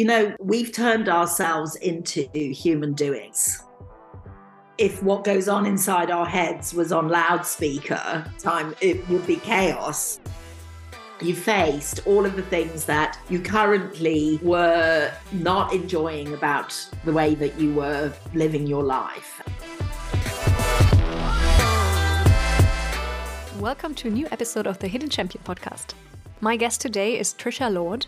you know, we've turned ourselves into human doings. If what goes on inside our heads was on loudspeaker time, it would be chaos. You faced all of the things that you currently were not enjoying about the way that you were living your life. Welcome to a new episode of the Hidden Champion podcast. My guest today is Trisha Lord,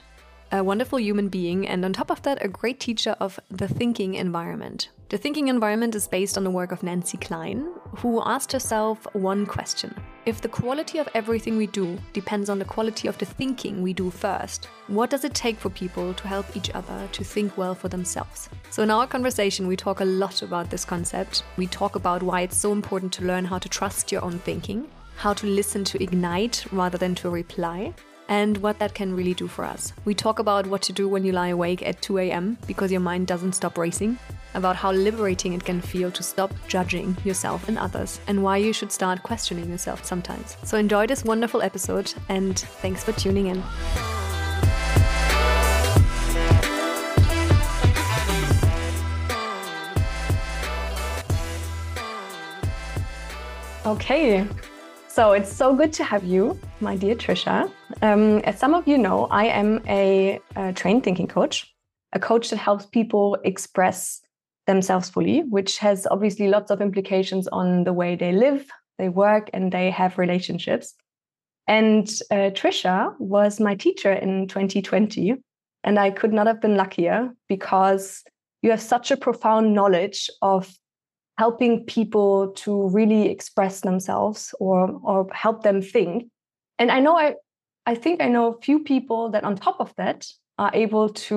a wonderful human being, and on top of that, a great teacher of the thinking environment. The thinking environment is based on the work of Nancy Kline, who asked herself one question If the quality of everything we do depends on the quality of the thinking we do first, what does it take for people to help each other to think well for themselves? So, in our conversation, we talk a lot about this concept. We talk about why it's so important to learn how to trust your own thinking, how to listen to ignite rather than to reply, and what that can really do for us. We talk about what to do when you lie awake at 2 a.m. because your mind doesn't stop racing, about how liberating it can feel to stop judging yourself and others, and why you should start questioning yourself sometimes. So enjoy this wonderful episode, and thanks for tuning in. Okay, so it's so good to have you, my dear Trisha. Um, as some of you know, I am a, a trained thinking coach, a coach that helps people express themselves fully, which has obviously lots of implications on the way they live, they work, and they have relationships. And uh, Trisha was my teacher in 2020. And I could not have been luckier because you have such a profound knowledge of helping people to really express themselves or or help them think. And i know i i think i know a few people that on top of that are able to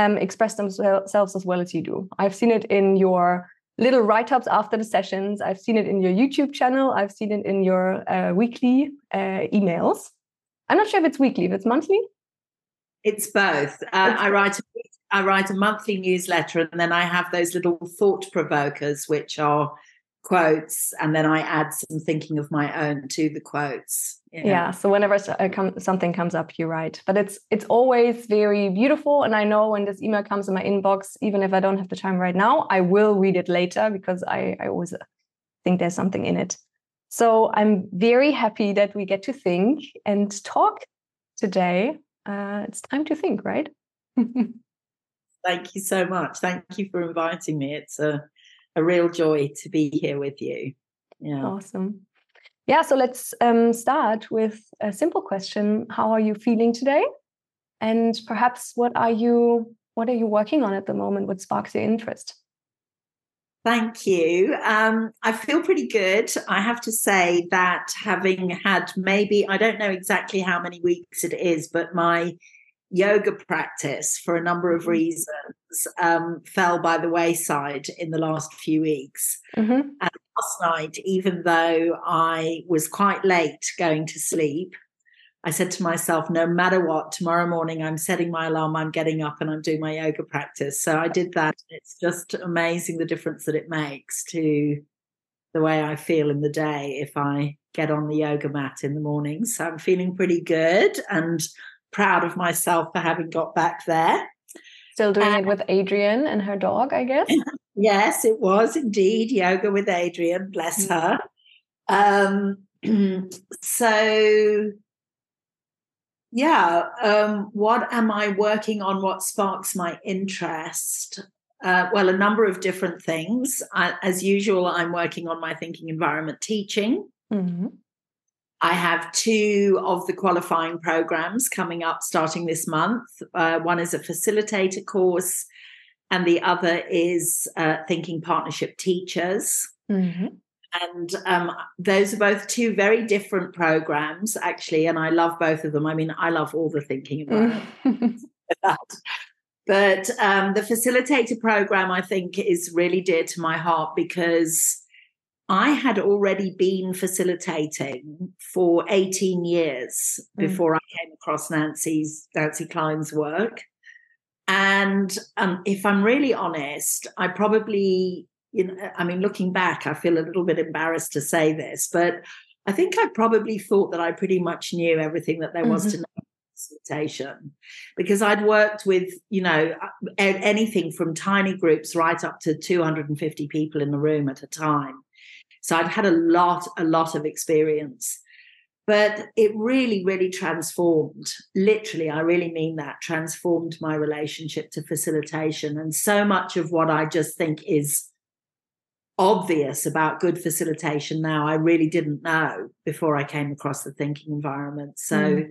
um, express themselves as well as you do. I've seen it in your little write-ups after the sessions. I've seen it in your youtube channel. I've seen it in your uh, weekly uh, emails. I'm not sure if it's weekly if it's monthly. It's both. Uh, i write a I write a monthly newsletter and then I have those little thought provokers, which are quotes, and then I add some thinking of my own to the quotes. Yeah. So whenever uh, something comes up, you write, but it's it's always very beautiful. And I know when this email comes in my inbox, even if I don't have the time right now, I will read it later because I I always think there's something in it. So I'm very happy that we get to think and talk today. Uh, it's time to think, right? Thank you so much. Thank you for inviting me. It's a, a real joy to be here with you. Yeah. Awesome. Yeah, so let's um, start with a simple question. How are you feeling today? And perhaps what are you what are you working on at the moment? What sparks your interest? Thank you. Um, I feel pretty good. I have to say that having had maybe, I don't know exactly how many weeks it is, but my yoga practice for a number of mm-hmm. reasons um, fell by the wayside in the last few weeks. Mm-hmm. And last night, even though I was quite late going to sleep, I said to myself, no matter what, tomorrow morning I'm setting my alarm, I'm getting up and I'm doing my yoga practice. So I did that. It's just amazing the difference that it makes to the way I feel in the day if I get on the yoga mat in the morning. So I'm feeling pretty good. And proud of myself for having got back there. Still doing it with Adriene and her dog, I guess. yes, it was indeed yoga with Adriene. Bless mm. her. Um, so, yeah, um, what am I working on? What sparks my interest? Uh, well, a number of different things. I, as usual, I'm working on my thinking environment teaching. Mm-hmm. I have two of the qualifying programs coming up starting this month. Uh, one is a facilitator course, and the other is uh, Thinking Partnership Teachers. Mm-hmm. And um, those are both two very different programs, actually, and I love both of them. I mean, I love all the thinking about that. But um, the facilitator program, I think, is really dear to my heart because I had already been facilitating for 18 years mm. before I came across Nancy's Nancy Kline's work. And um, if I'm really honest, I probably, you know, I mean, looking back, I feel a little bit embarrassed to say this, but I think I probably thought that I pretty much knew everything that there was mm-hmm. to know about facilitation because I'd worked with, you know, anything from tiny groups right up to 250 people in the room at a time. So I'd had a lot, a lot of experience. But it really, really transformed. Literally, I really mean that transformed my relationship to facilitation. And so much of what I just think is obvious about good facilitation now, I really didn't know before I came across the thinking environment. So mm.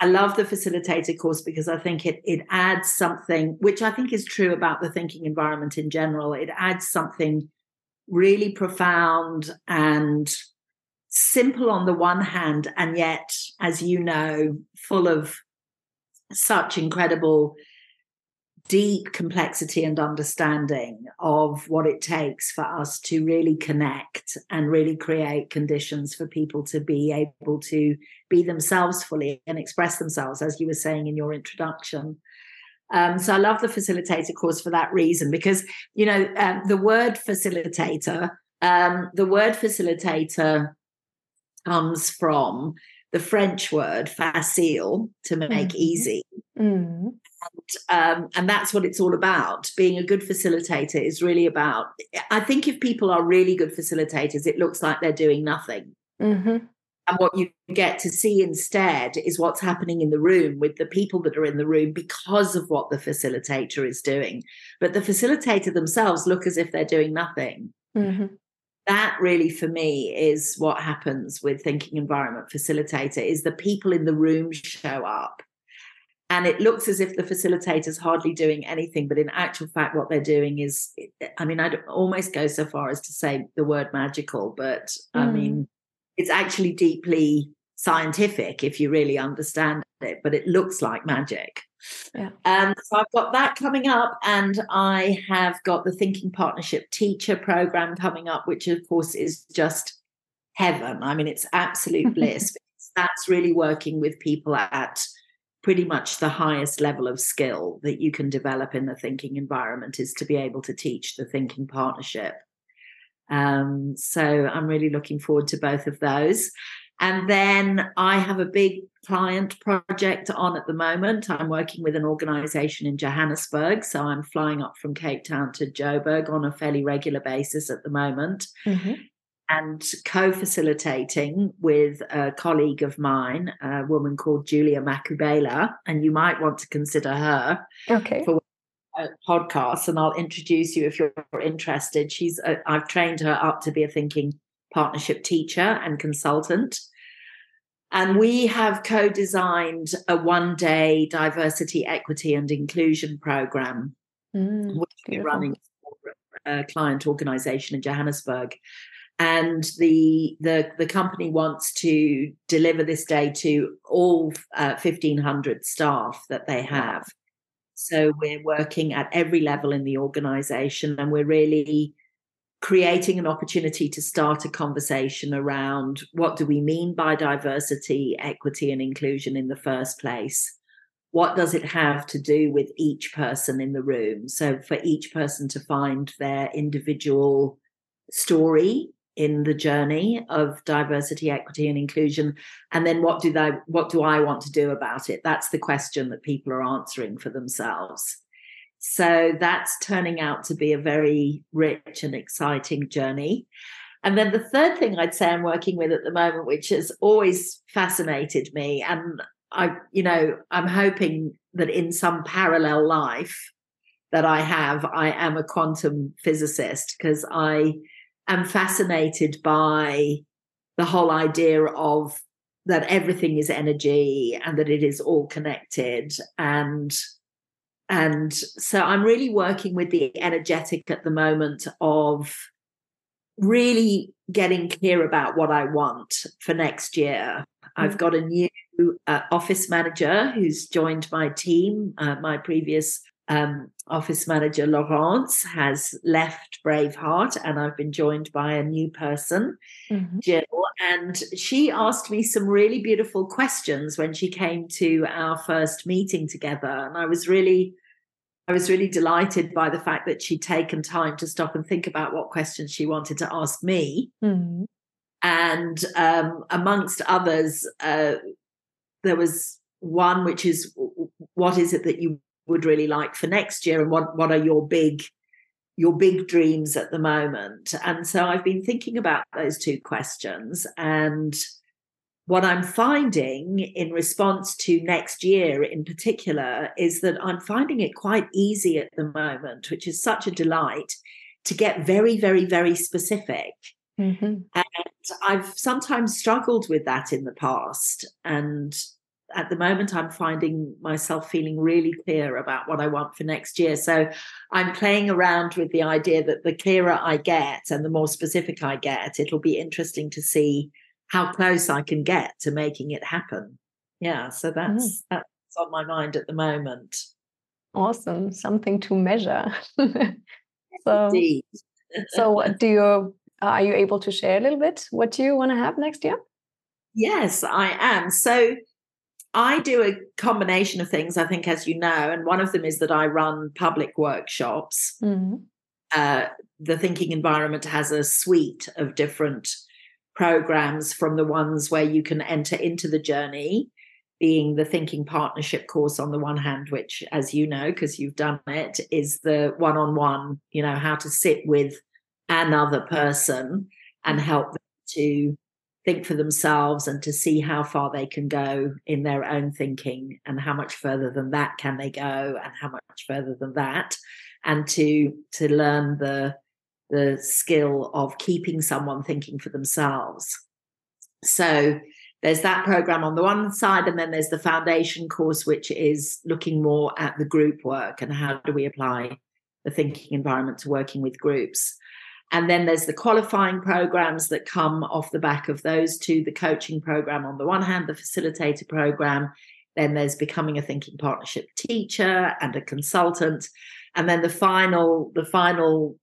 I love the facilitator course because I think it it adds something, which I think is true about the thinking environment in general. It adds something really profound and simple on the one hand, and yet, as you know, full of such incredible deep complexity and understanding of what it takes for us to really connect and really create conditions for people to be able to be themselves fully and express themselves, as you were saying in your introduction. Um, so I love the facilitator course for that reason because you know um, the word facilitator, um, the word facilitator comes from the French word facile to make mm-hmm. easy. Mm-hmm. And, um, and that's what it's all about. Being a good facilitator is really about. I think if people are really good facilitators, it looks like they're doing nothing. Mm-hmm. And what you get to see instead is what's happening in the room with the people that are in the room because of what the facilitator is doing. But the facilitator themselves look as if they're doing nothing. Mm-hmm. That really, for me, is what happens with thinking environment facilitator is the people in the room show up and it looks as if the facilitator is hardly doing anything but in actual fact what they're doing is i mean i'd almost go so far as to say the word magical but mm. i mean it's actually deeply scientific if you really understand it but it looks like magic yeah. And so I've got that coming up, and I have got the Thinking Partnership Teacher Program coming up, which of course is just heaven. I mean, it's absolute bliss. That's really working with people at pretty much the highest level of skill that you can develop in the thinking environment is to be able to teach the thinking partnership. Um, so I'm really looking forward to both of those. And then I have a big client project on at the moment. I'm working with an organization in Johannesburg. So I'm flying up from Cape Town to Joburg on a fairly regular basis at the moment. Mm-hmm and co-facilitating with a colleague of mine, a woman called Julia Makubela, and you might want to consider her okay. for podcast. And I'll introduce you if you're interested. She's a, I've trained her up to be a thinking partnership teacher and consultant. And we have co designed a one day diversity, equity, and inclusion program, mm, which we're running for a client organization in Johannesburg and the the the company wants to deliver this day to all uh, 1500 staff that they have so we're working at every level in the organization and we're really creating an opportunity to start a conversation around what do we mean by diversity equity and inclusion in the first place? What does it have to do with each person in the room? So for each person to find their individual story in the journey of diversity equity and inclusion and then what do they what do i want to do about it? That's the question that people are answering for themselves. So that's turning out to be a very rich and exciting journey. And then the third thing i'd say i'm working with at the moment which has always fascinated me and i you know i'm hoping that in some parallel life that i have i am a quantum physicist because i am fascinated by the whole idea of that everything is energy and that it is all connected and and so i'm really working with the energetic at the moment of really getting clear about what i want for next year i've mm. got a new uh, office manager who's joined my team uh, my previous um, office manager Laurence has left Braveheart, and I've been joined by a new person, mm-hmm. Jill. And she asked me some really beautiful questions when she came to our first meeting together. And I was really, I was really delighted by the fact that she'd taken time to stop and think about what questions she wanted to ask me. Mm-hmm. And um, amongst others, uh, there was one which is what is it that you would really like for next year and what what are your big your big dreams at the moment. And so i've been thinking about those two questions. And what i'm finding in response to next year in particular is that i'm finding it quite easy at the moment which is such a delight to get very very very specific. Mm-hmm. and i've sometimes struggled with that in the past. And at the moment i'm finding myself feeling really clear about what i want for next year. So i'm playing around with the idea that the clearer i get and the more specific i get it'll be interesting to see how close i can get to making it happen. Yeah so that's mm. that's on my mind at the moment. Awesome. Something to measure. So so do you are you able to share a little bit what you want to have next year? Yes i am. So I do a combination of things, I think, as you know, and one of them is that I run public workshops. Mm-hmm. Uh, the thinking environment has a suite of different programs from the ones where you can enter into the journey, being the thinking partnership course on the one hand, which, as you know, because you've done it, is the one on one, you know, how to sit with another person and mm-hmm. help them to think for themselves and to see how far they can go in their own thinking and how much further than that can they go and how much further than that. And to to learn the the skill of keeping someone thinking for themselves. So there's that program on the one side and then there's the foundation course which is looking more at the group work and how do we apply the thinking environment to working with groups and then there's the qualifying programs that come off the back of those two the coaching program on the one hand, the facilitator program. Then there's becoming a thinking partnership teacher and a consultant. And then the final, the final,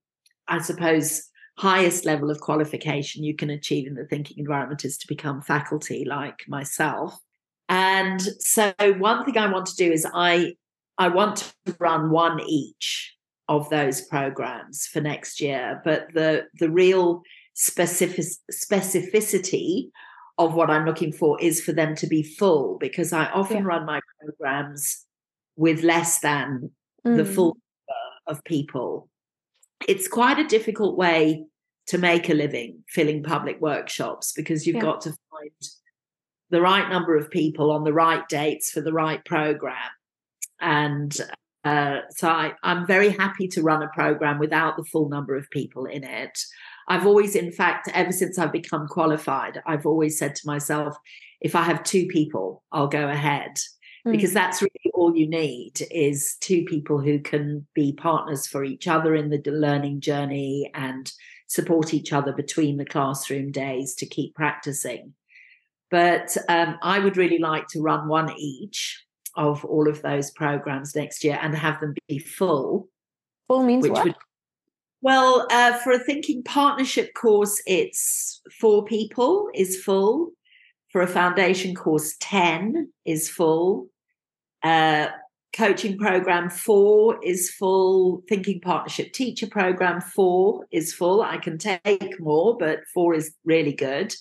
I suppose, highest level of qualification you can achieve in the thinking environment is to become faculty like myself. And so one thing I want to do is I I want to run one each of those programs for next year. But the the real specific, specificity of what I'm looking for is for them to be full because I often yeah. run my programs with less than mm. the full number of people. It's quite a difficult way to make a living filling public workshops because you've yeah. got to find the right number of people on the right dates for the right program and uh, so I, I'm very happy to run a program without the full number of people in it. I've always, in fact, ever since I've become qualified, I've always said to myself, if I have two people, I'll go ahead. Mm. Because that's really all you need is two people who can be partners for each other in the learning journey and support each other between the classroom days to keep practicing. But um, I would really like to run one each of all of those programs next year and have them be full. Full means what? Would, well, uh, for a thinking partnership course, it's four people is full. For a foundation course, 10 is full. Uh, coaching program four is full. Thinking partnership teacher program four is full. I can take more, but four is really good.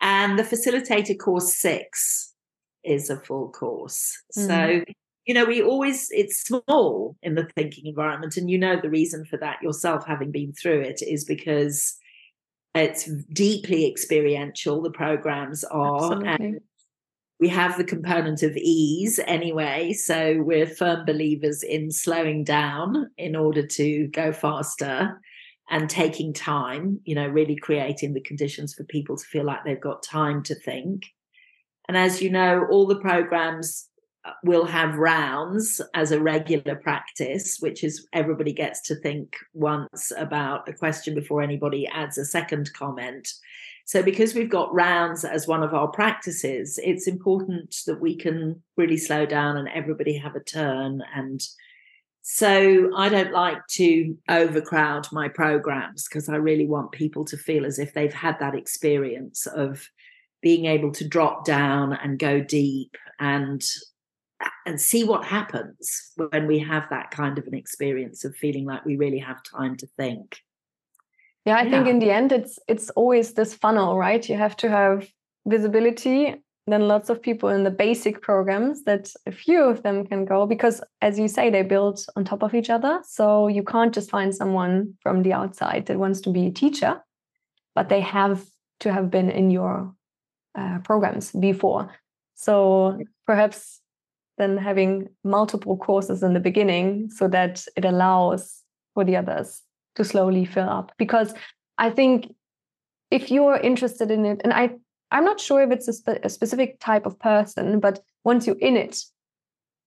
And the facilitator course six is a full course. Mm. So, you know, we always, it's small in the thinking environment. And you know, the reason for that yourself, having been through it, is because it's deeply experiential, the programs are. Absolutely. And we have the component of ease anyway. So we're firm believers in slowing down in order to go faster and taking time, you know, really creating the conditions for people to feel like they've got time to think. And as you know, all the programs uh, will have rounds as a regular practice, which is everybody gets to think once about a question before anybody adds a second comment. So, because we've got rounds as one of our practices, it's important that we can really slow down and everybody have a turn. And so, I don't like to overcrowd my programs because I really want people to feel as if they've had that experience of being able to drop down and go deep and and see what happens when we have that kind of an experience of feeling like we really have time to think. Yeah i yeah. think in the end it's it's always this funnel right? You have to have visibility then lots of people in the basic programs that a few of them can go because as you say they build on top of each other. So you can't just find someone from the outside that wants to be a teacher but they have to have been in your uh, programs before. So perhaps then having multiple courses in the beginning so that it allows for the others to slowly fill up. Because i think if you're interested in it and i i'm not sure if it's a, spe- a specific type of person but once you're in it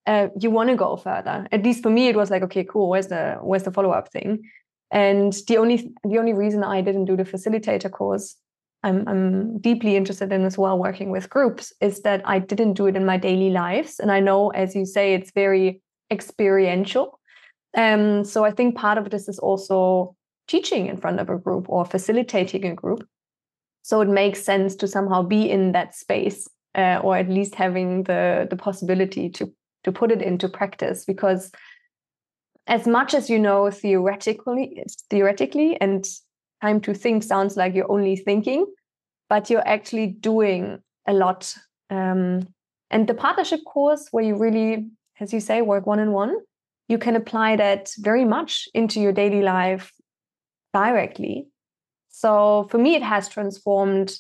uh, you want to go further. At least for me it was like okay cool where's the where's the follow-up thing? And the only the only reason i didn't do the facilitator course I'm, I'm deeply interested in as well working with groups is that i didn't do it in my daily lives. And i know as you say it's very experiential. Um, so i think part of this is also teaching in front of a group or facilitating a group. So it makes sense to somehow be in that space uh, or at least having the the possibility to to put it into practice. Because as much as you know theoretically theoretically and time to think sounds like you're only thinking but you're actually doing a lot um, and the partnership course where you really as you say work one on one you can apply that very much into your daily life directly so for me, it has transformed,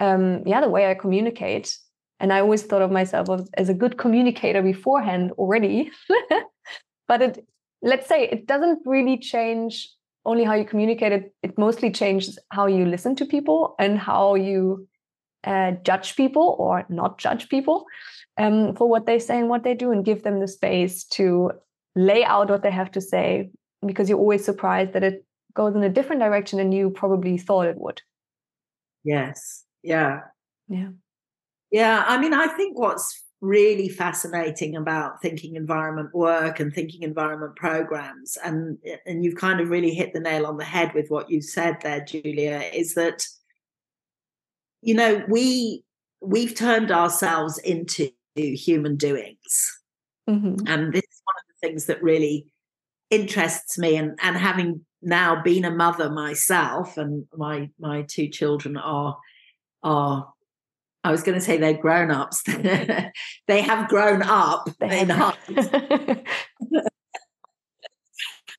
um, yeah, the way I communicate. And I always thought of myself as a good communicator beforehand already. but it, let's say, it doesn't really change only how you communicate. It, it mostly changes how you listen to people and how you uh, judge people or not judge people um, for what they say and what they do, and give them the space to lay out what they have to say. Because you're always surprised that it goes in a different direction than you probably thought it would. Yes. Yeah. Yeah. Yeah. I mean, I think what's really fascinating about thinking environment work and thinking environment programs. And and you've kind of really hit the nail on the head with what you said there Julia is that you know we we've turned ourselves into human doings. Mm-hmm. and this is one of the things that really interests me. And and having now been a mother myself and my my two children are are I was going to say they're grown ups. they have grown up they in heart.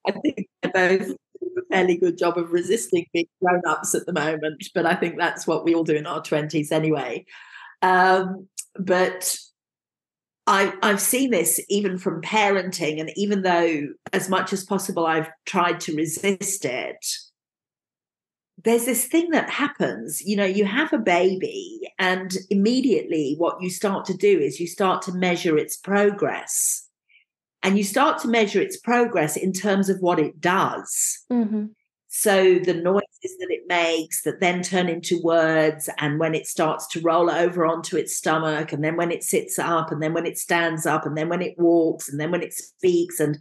I think they're both a fairly good job of resisting being grown ups at the moment, but I think that's what we all do in our 20s anyway. Um, but I, I've seen this even from parenting, and even though, as much as possible, I've tried to resist it, there's this thing that happens. You know, you have a baby, and immediately what you start to do is you start to measure its progress. And you start to measure its progress in terms of what it does. Mm-hmm. So the noises that it makes that then turn into words, and when it starts to roll over onto its stomach, and then when it sits up, and then when it stands up, and then when it walks, and then when it speaks, and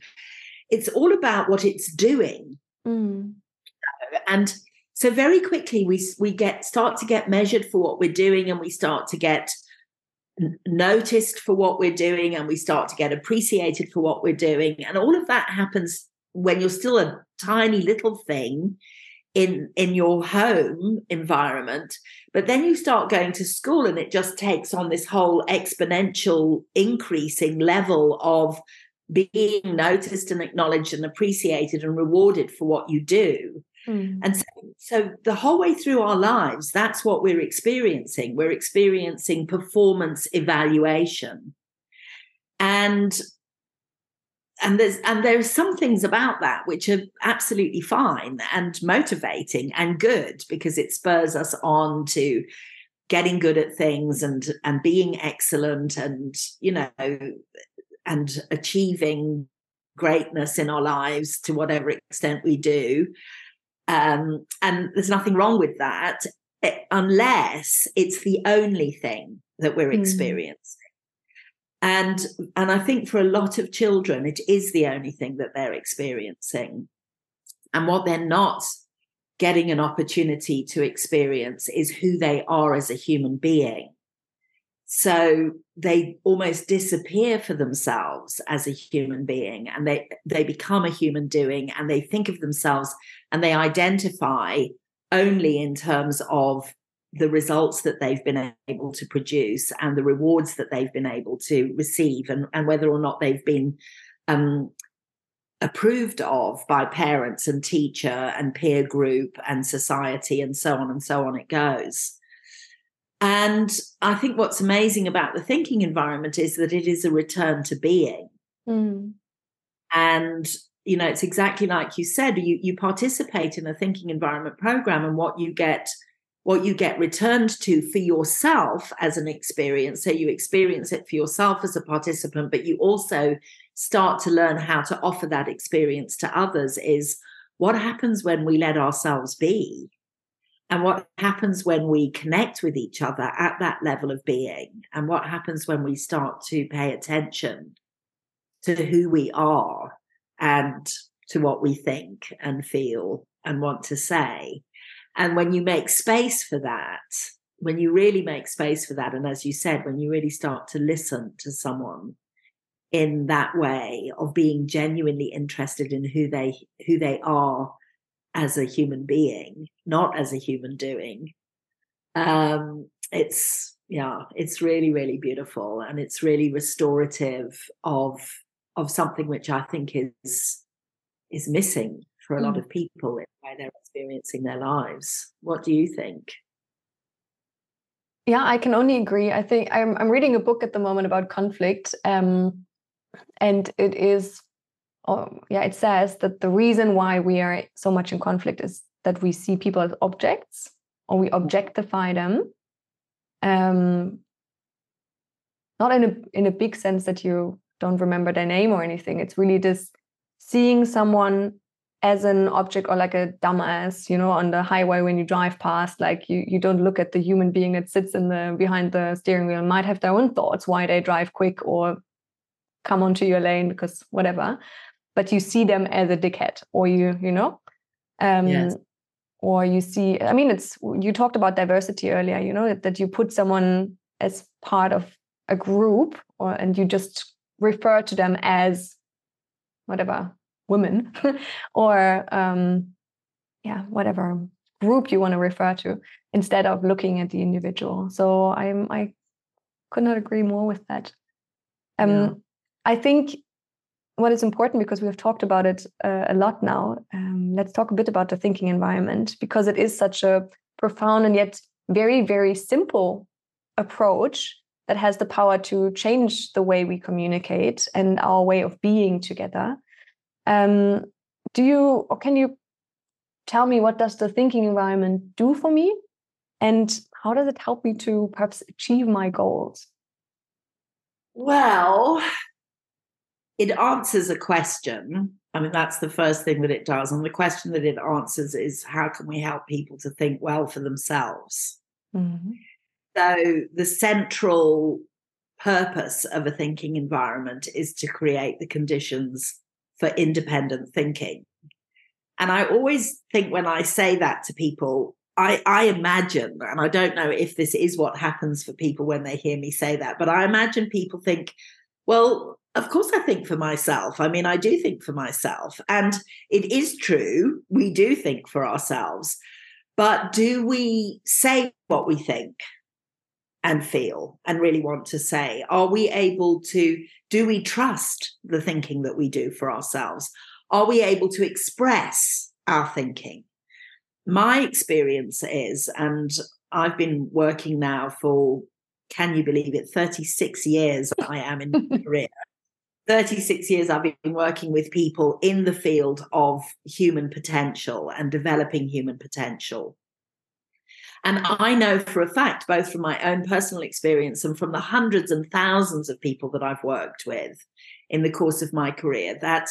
it's all about what it's doing. Mm. And so very quickly we we get start to get measured for what we're doing, and we start to get noticed for what we're doing, and we start to get appreciated for what we're doing, and all of that happens when you're still a tiny little thing in in your home environment. But then you start going to school and it just takes on this whole exponential increasing level of being noticed and acknowledged and appreciated and rewarded for what you do mm. and so, so the whole way through our lives that's what we're experiencing. We're experiencing performance evaluation. And and there's and there are some things about that which are absolutely fine and motivating and good because it spurs us on to getting good at things and and being excellent and you know and achieving greatness in our lives to whatever extent we do um, and there's nothing wrong with that eh, unless it's the only thing that we're mm. experiencing. And and i think for a lot of children it is the only thing that they're experiencing. And what they're not getting an opportunity to experience is who they are as a human being so they almost disappear for themselves as a human being and they they become a human doing and they think of themselves and they identify only in terms of the results that they've been able to produce and the rewards that they've been able to receive and, and whether or not they've been um, approved of by parents and teacher and peer group and society and so on and so on it goes. And I think what's amazing about the thinking environment is that it is a return to being. Mm. And you know, it's exactly like you said, you you participate in a thinking environment program and what you get what you get returned to for yourself as an experience. So you experience it for yourself as a participant, but you also start to learn how to offer that experience to others is what happens when we let ourselves be and what happens when we connect with each other at that level of being and what happens when we start to pay attention to who we are and to what we think and feel and want to say. And when you make space for that when you really make space for that and as you said when you really start to listen to someone in that way of being genuinely interested in who they who they are as a human being not as a human doing. Um it's yeah it's really really beautiful and it's really restorative of of something which i think is is missing for a lot of people in the way they're experiencing their lives. What do you think? Yeah i can only agree. I think i'm, I'm reading a book at the moment about conflict um, and it is oh, yeah it says that the reason why we are so much in conflict is that we see people as objects or we objectify them um not in a in a big sense that you don't remember their name or anything. It's really just seeing someone as an object or like a dumbass you know on the highway when you drive past like you you don't look at the human being that sits in the behind the steering wheel might have their own thoughts why they drive quick or come onto your lane because whatever but you see them as a dickhead or you you know um yes. or you see i mean it's you talked about diversity earlier you know that, that you put someone as part of a group or and you just refer to them as whatever women or um yeah whatever group you want to refer to instead of looking at the individual so i'm i could not agree more with that um yeah. I think what is important because we have talked about it uh, a lot now. Um, let's talk a bit about the thinking environment because it is such a profound and yet very, very simple approach that has the power to change the way we communicate and our way of being together. Um, do you or can you tell me what does the thinking environment do for me and how does it help me to perhaps achieve my goals? Well, it answers a question. I mean, that's the first thing that it does. And the question that it answers is how can we help people to think well for themselves? Mm-hmm. So, the central purpose of a thinking environment is to create the conditions for independent thinking. And I always think when I say that to people, I, I imagine, and I don't know if this is what happens for people when they hear me say that, but I imagine people think, well, of course, I think for myself. I mean, I do think for myself. And it is true, we do think for ourselves. But do we say what we think and feel and really want to say? Are we able to, do we trust the thinking that we do for ourselves? Are we able to express our thinking? My experience is, and I've been working now for, can you believe it, 36 years I am in career. 36 years I've been working with people in the field of human potential and developing human potential. And I know for a fact, both from my own personal experience and from the hundreds and thousands of people that I've worked with in the course of my career, that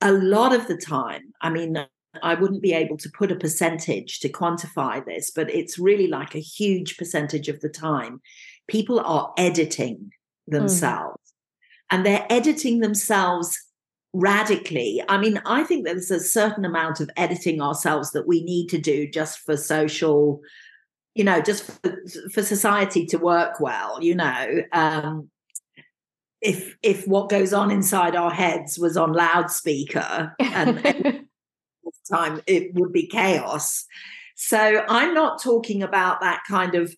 a lot of the time, I mean, I wouldn't be able to put a percentage to quantify this, but it's really like a huge percentage of the time, people are editing hmm. themselves. Mm and they're editing themselves radically. I mean, I think there's a certain amount of editing ourselves that we need to do just for social, you know, just for, for society to work well, you know. Um, if if what goes on inside our heads was on loudspeaker and time it would be chaos So I'm not talking about that kind of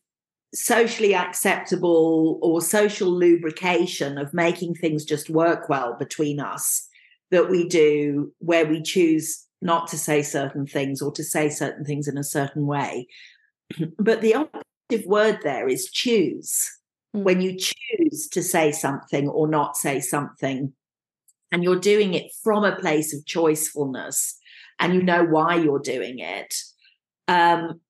socially acceptable or social lubrication of making things just work well between us that we do where we choose not to say certain things or to say certain things in a certain way. But the operative word there is choose. Mm. When you choose to say something or not say something, and you're doing it from a place of choicefulness and you know why you're doing it. Um,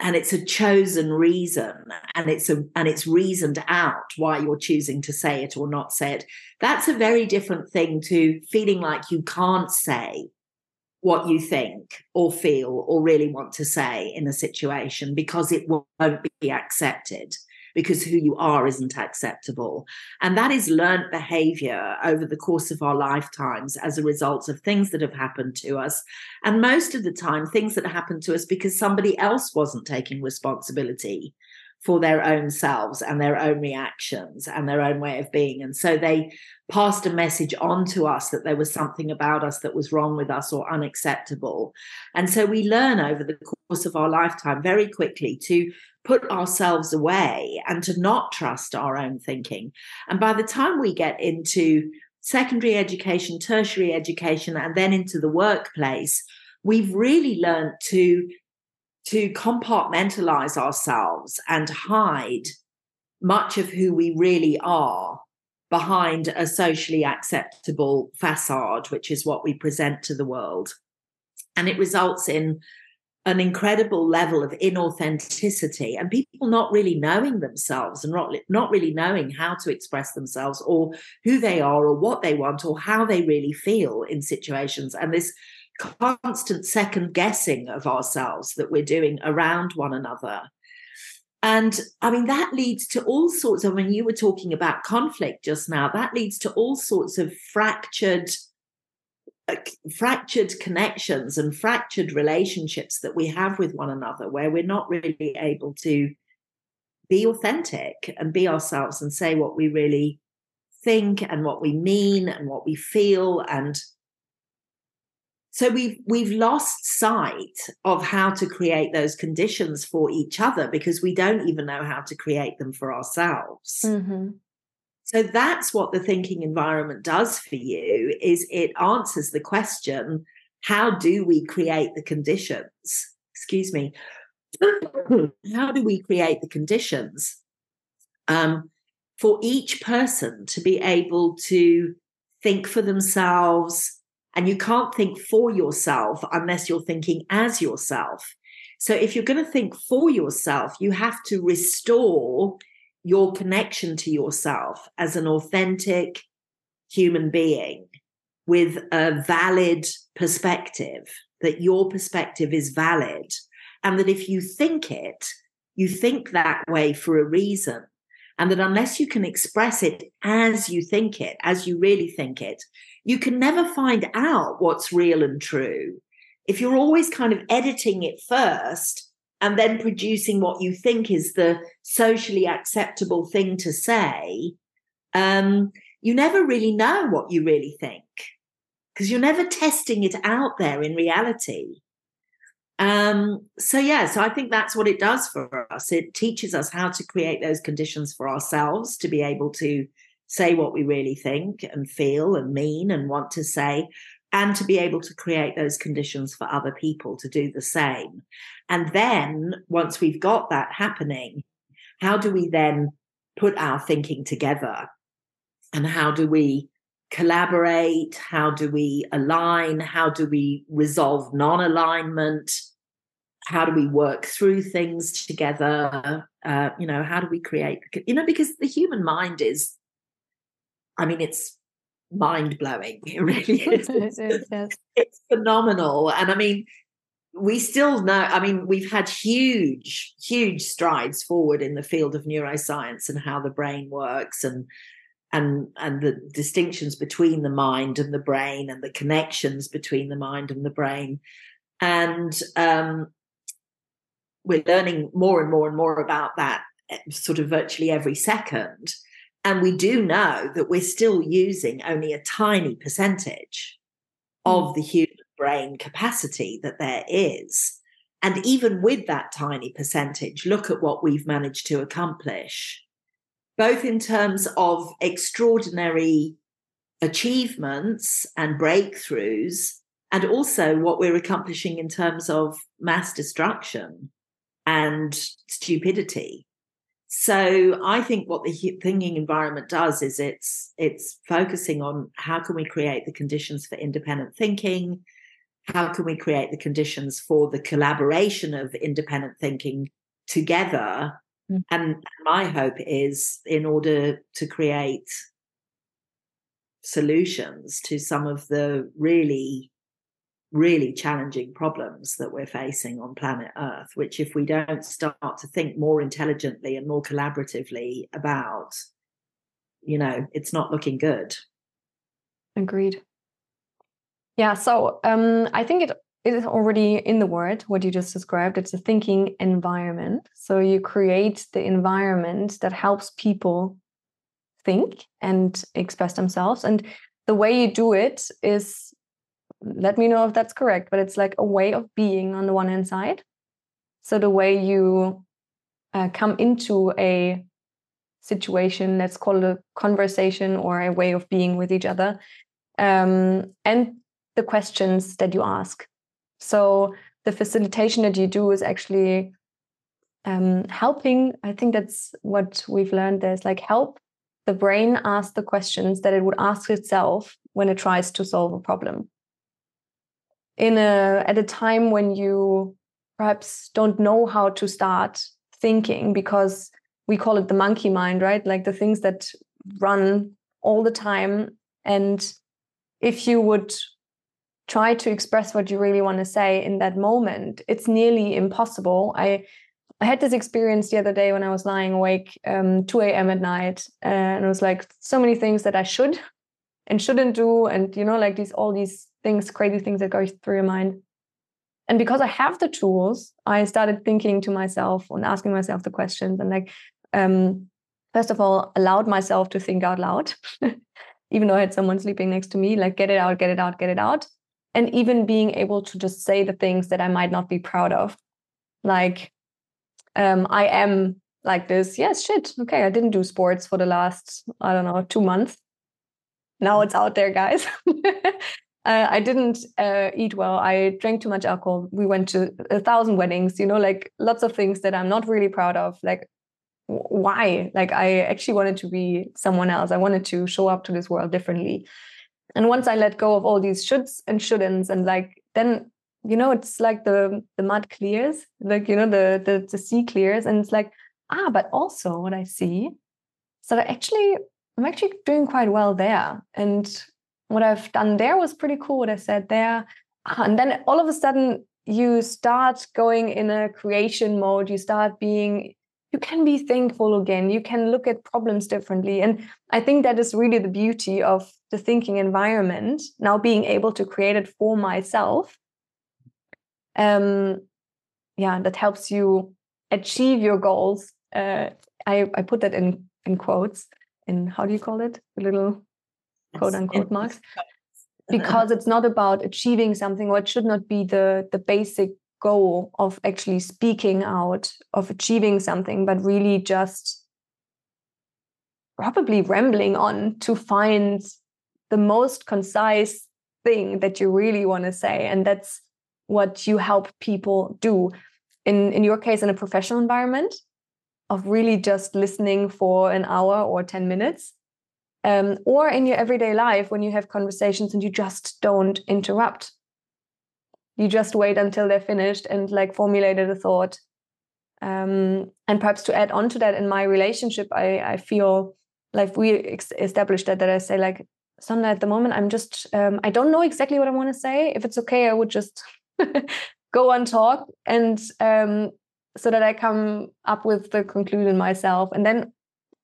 and it's a chosen reason and it's a and it's reasoned out why you're choosing to say it or not say it that's a very different thing to feeling like you can't say what you think or feel or really want to say in a situation because it won't be accepted because who you are isn't acceptable. And that is learned behavior over the course of our lifetimes as a result of things that have happened to us. And most of the time, things that happen to us because somebody else wasn't taking responsibility for their own selves and their own reactions and their own way of being. And so they passed a message on to us that there was something about us that was wrong with us or unacceptable. And so we learn over the course of our lifetime very quickly to put ourselves away and to not trust our own thinking. And by the time we get into secondary education, tertiary education, and then into the workplace, we've really learned to to compartmentalize ourselves and hide much of who we really are behind a socially acceptable facade, which is what we present to the world. And it results in an incredible level of inauthenticity and people not really knowing themselves and not, not really knowing how to express themselves or who they are or what they want or how they really feel in situations. And this constant second guessing of ourselves that we're doing around one another. And I mean, that leads to all sorts of, when you were talking about conflict just now, that leads to all sorts of fractured, fractured connections and fractured relationships that we have with one another, where we're not really able to be authentic and be ourselves and say what we really think and what we mean and what we feel and so we've we've lost sight of how to create those conditions for each other because we don't even know how to create them for ourselves mm-hmm. So that's what the thinking environment does for you is it answers the question how do we create the conditions? Excuse me. How do we create the conditions um, for each person to be able to think for themselves? And you can't think for yourself unless you're thinking as yourself. So if you're going to think for yourself, you have to restore your connection to yourself as an authentic human being with a valid perspective, that your perspective is valid. And that if you think it, you think that way for a reason. And that unless you can express it as you think it, as you really think it, you can never find out what's real and true. If you're always kind of editing it first and then producing what you think is the socially acceptable thing to say, um, you never really know what you really think because you're never testing it out there in reality. Um, so yeah, so I think that's what it does for us. It teaches us how to create those conditions for ourselves to be able to say what we really think and feel and mean and want to say, and to be able to create those conditions for other people to do the same. And then once we've got that happening, how do we then put our thinking together? And how do we collaborate? How do we align? How do we resolve non alignment? How do we work through things together? Uh, you know, how do we create, you know, because the human mind is I mean, it's mind blowing. It really is. it is yes. It's phenomenal. And I mean, we still know, I mean, we've had huge, huge strides forward in the field of neuroscience and how the brain works and and and the distinctions between the mind and the brain and the connections between the mind and the brain. And um, we're learning more and more and more about that eh, sort of virtually every second. And we do know that we're still using only a tiny percentage of hmm. the human brain capacity that there is. And even with that tiny percentage, look at what we've managed to accomplish, both in terms of extraordinary achievements and breakthroughs, and also what we're accomplishing in terms of mass destruction and stupidity. So I think what the thinking environment does is it's it's focusing on how can we create the conditions for independent thinking, how can we create the conditions for the collaboration of independent thinking together mm. and my hope is in order to create solutions to some of the really really challenging problems that we're facing on planet earth which if we don't start to think more intelligently and more collaboratively about you know it's not looking good agreed yeah, so um, I think it it is already in the word what you just described. It's a thinking environment. So you create the environment that helps people think and express themselves. And the way you do it is, let me know if that's correct, but it's like a way of being on the one hand side. So the way you uh, come into a situation, let's call it a conversation or a way of being with each other. Um, and the questions that you ask. So the facilitation that you do is actually um, helping. I think that's what we've learned. There's like help the brain ask the questions that it would ask itself when it tries to solve a problem. In a at a time when you perhaps don't know how to start thinking because we call it the monkey mind, right? Like the things that run all the time. And if you would try to express what you really want to say in that moment it's nearly impossible i i had this experience the other day when i was lying awake um, 2 a.m at night and it was like so many things that i should and shouldn't do and you know like these all these things crazy things that go through your mind and because i have the tools i started thinking to myself and asking myself the questions and like um, first of all allowed myself to think out loud even though i had someone sleeping next to me like get it out get it out get it out and even being able to just say the things that I might not be proud of. Like, um, I am like this. Yes, shit. Okay, I didn't do sports for the last, I don't know, two months. Now it's out there, guys. uh, I didn't uh, eat well. I drank too much alcohol. We went to a thousand weddings, you know, like lots of things that I'm not really proud of. Like, why? Like, I actually wanted to be someone else. I wanted to show up to this world differently and once i let go of all these shoulds and shouldn'ts and like then you know it's like the the mud clears like you know the the, the sea clears and it's like ah but also what i see so that actually i'm actually doing quite well there and what i've done there was pretty cool what i said there. Ah, and then all of a sudden you start going in a creation mode. You start being you can be thankful again. You can look at problems differently. And i think that is really the beauty of the thinking environment now being able to create it for myself. Um yeah that helps you achieve your goals. Uh i i put that in in quotes in how do you call it? A little quote unquote marks because it's not about achieving something or it should not be the the basic goal of actually speaking out, of achieving something, but really just probably rambling on to find the most concise thing that you really want to say. And that's what you help people do. In, in your case, in a professional environment, of really just listening for an hour or 10 minutes. Um, or in your everyday life when you have conversations and you just don't interrupt. You just wait until they're finished and like formulated a thought. Um, and perhaps to add on to that in my relationship i i feel like we ex- established that that i say like Sandra, at the moment i'm just um, i don't know exactly what i want to say. If it's okay i would just go on talk. And um, so that i come up with the conclusion myself. And then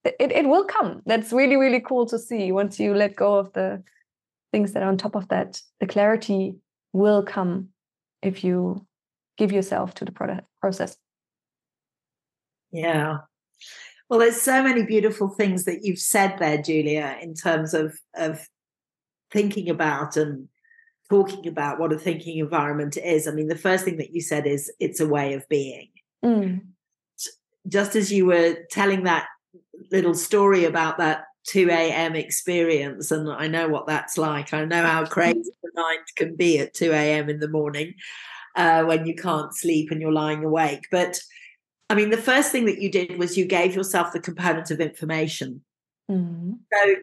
it, it will come that's really really cool to see once you let go of the things that are on top of that the clarity will come if you give yourself to the product process. Yeah. Well, there's so many beautiful things that you've said there, Julia, in terms of of thinking about and talking about what a thinking environment is, I mean, the first thing that you said is it's a way of being. Mm. Just as you were telling that little story about that 2 a.m. experience, and I know what that's like. I know how crazy the mind can be at 2 a.m. in the morning uh, when you can't sleep and you're lying awake. But I mean, the first thing that you did was you gave yourself the component of information. Mm-hmm. So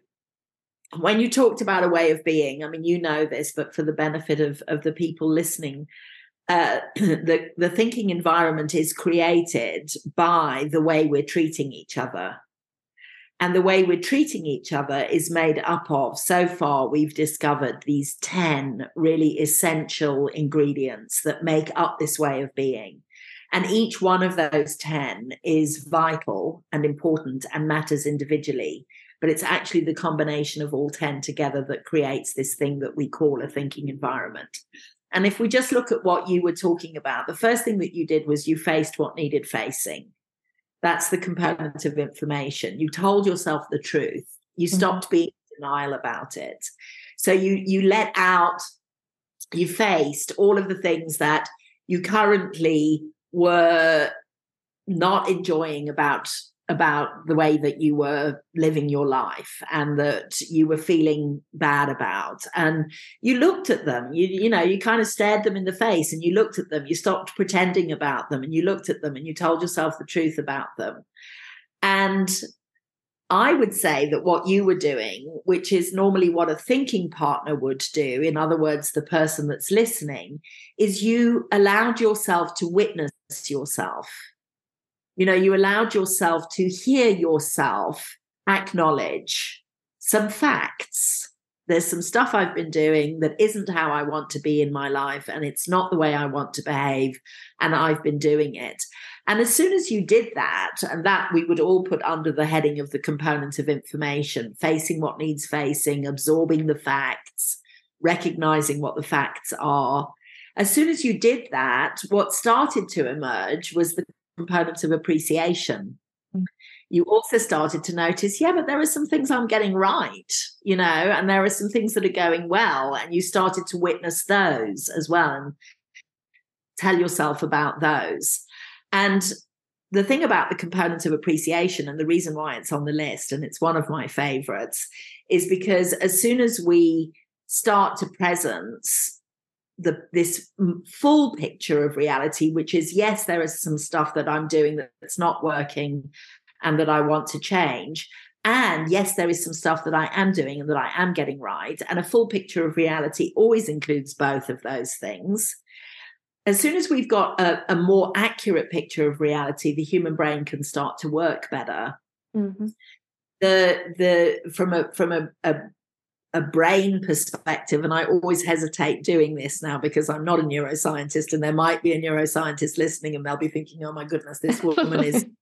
when you talked about a way of being, I mean, you know this, but for the benefit of, of the people listening, uh, the, the thinking environment is created by the way we're treating each other. And the way we're treating each other is made up of, so far, we've discovered these 10 really essential ingredients that make up this way of being. And each one of those 10 is vital and important and matters individually but it's actually the combination of all 10 together that creates this thing that we call a thinking environment. And if we just look at what you were talking about, the first thing that you did was you faced what needed facing. That's the component of information. You told yourself the truth. You mm-hmm. stopped being in denial about it. So you you let out, you faced all of the things that you currently were not enjoying about about the way that you were living your life and that you were feeling bad about. And you looked at them. You you know you kind of stared them in the face and you looked at them. You stopped pretending about them and you looked at them and you told yourself the truth about them. And I would say that what you were doing, which is normally what a thinking partner would do, in other words, the person that's listening, is you allowed yourself to witness yourself you know, you allowed yourself to hear yourself acknowledge some facts. There's some stuff I've been doing that isn't how I want to be in my life, and it's not the way I want to behave, and I've been doing it. And as soon as you did that, and that we would all put under the heading of the component of information, facing what needs facing, absorbing the facts, recognizing what the facts are. As soon as you did that, what started to emerge was the components of appreciation mm. you also started to notice, yeah, but there are some things I'm getting right, you know, and there are some things that are going well. And you started to witness those as well and tell yourself about those. And the thing about the component of appreciation and the reason why it's on the list, and it's one of my favorites, is because as soon as we start to presence the this full picture of reality which is yes there is some stuff that i'm doing that's not working and that i want to change. And yes there is some stuff that i am doing and that i am getting right. And a full picture of reality always includes both of those things. As soon as we've got a, a more accurate picture of reality the human brain can start to work better. Mm-hmm. the the from a from a, a a brain perspective, and I always hesitate doing this now because I'm not a neuroscientist, and there might be a neuroscientist listening, and they'll be thinking, "Oh my goodness, this woman is."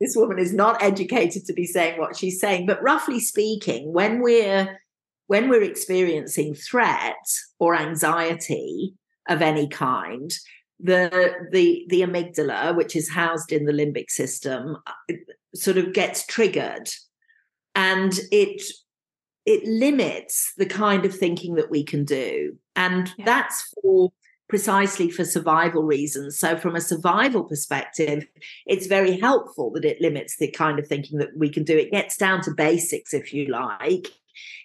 this woman is not educated to be saying what she's saying but roughly speaking when we're when we're experiencing threat or anxiety of any kind the the the amygdala which is housed in the limbic system uh, sort of gets triggered and it it limits the kind of thinking that we can do. And yeah. that's for precisely for survival reasons. So, from a survival perspective, it's very helpful that it limits the kind of thinking that we can do. It gets down to basics, if you like.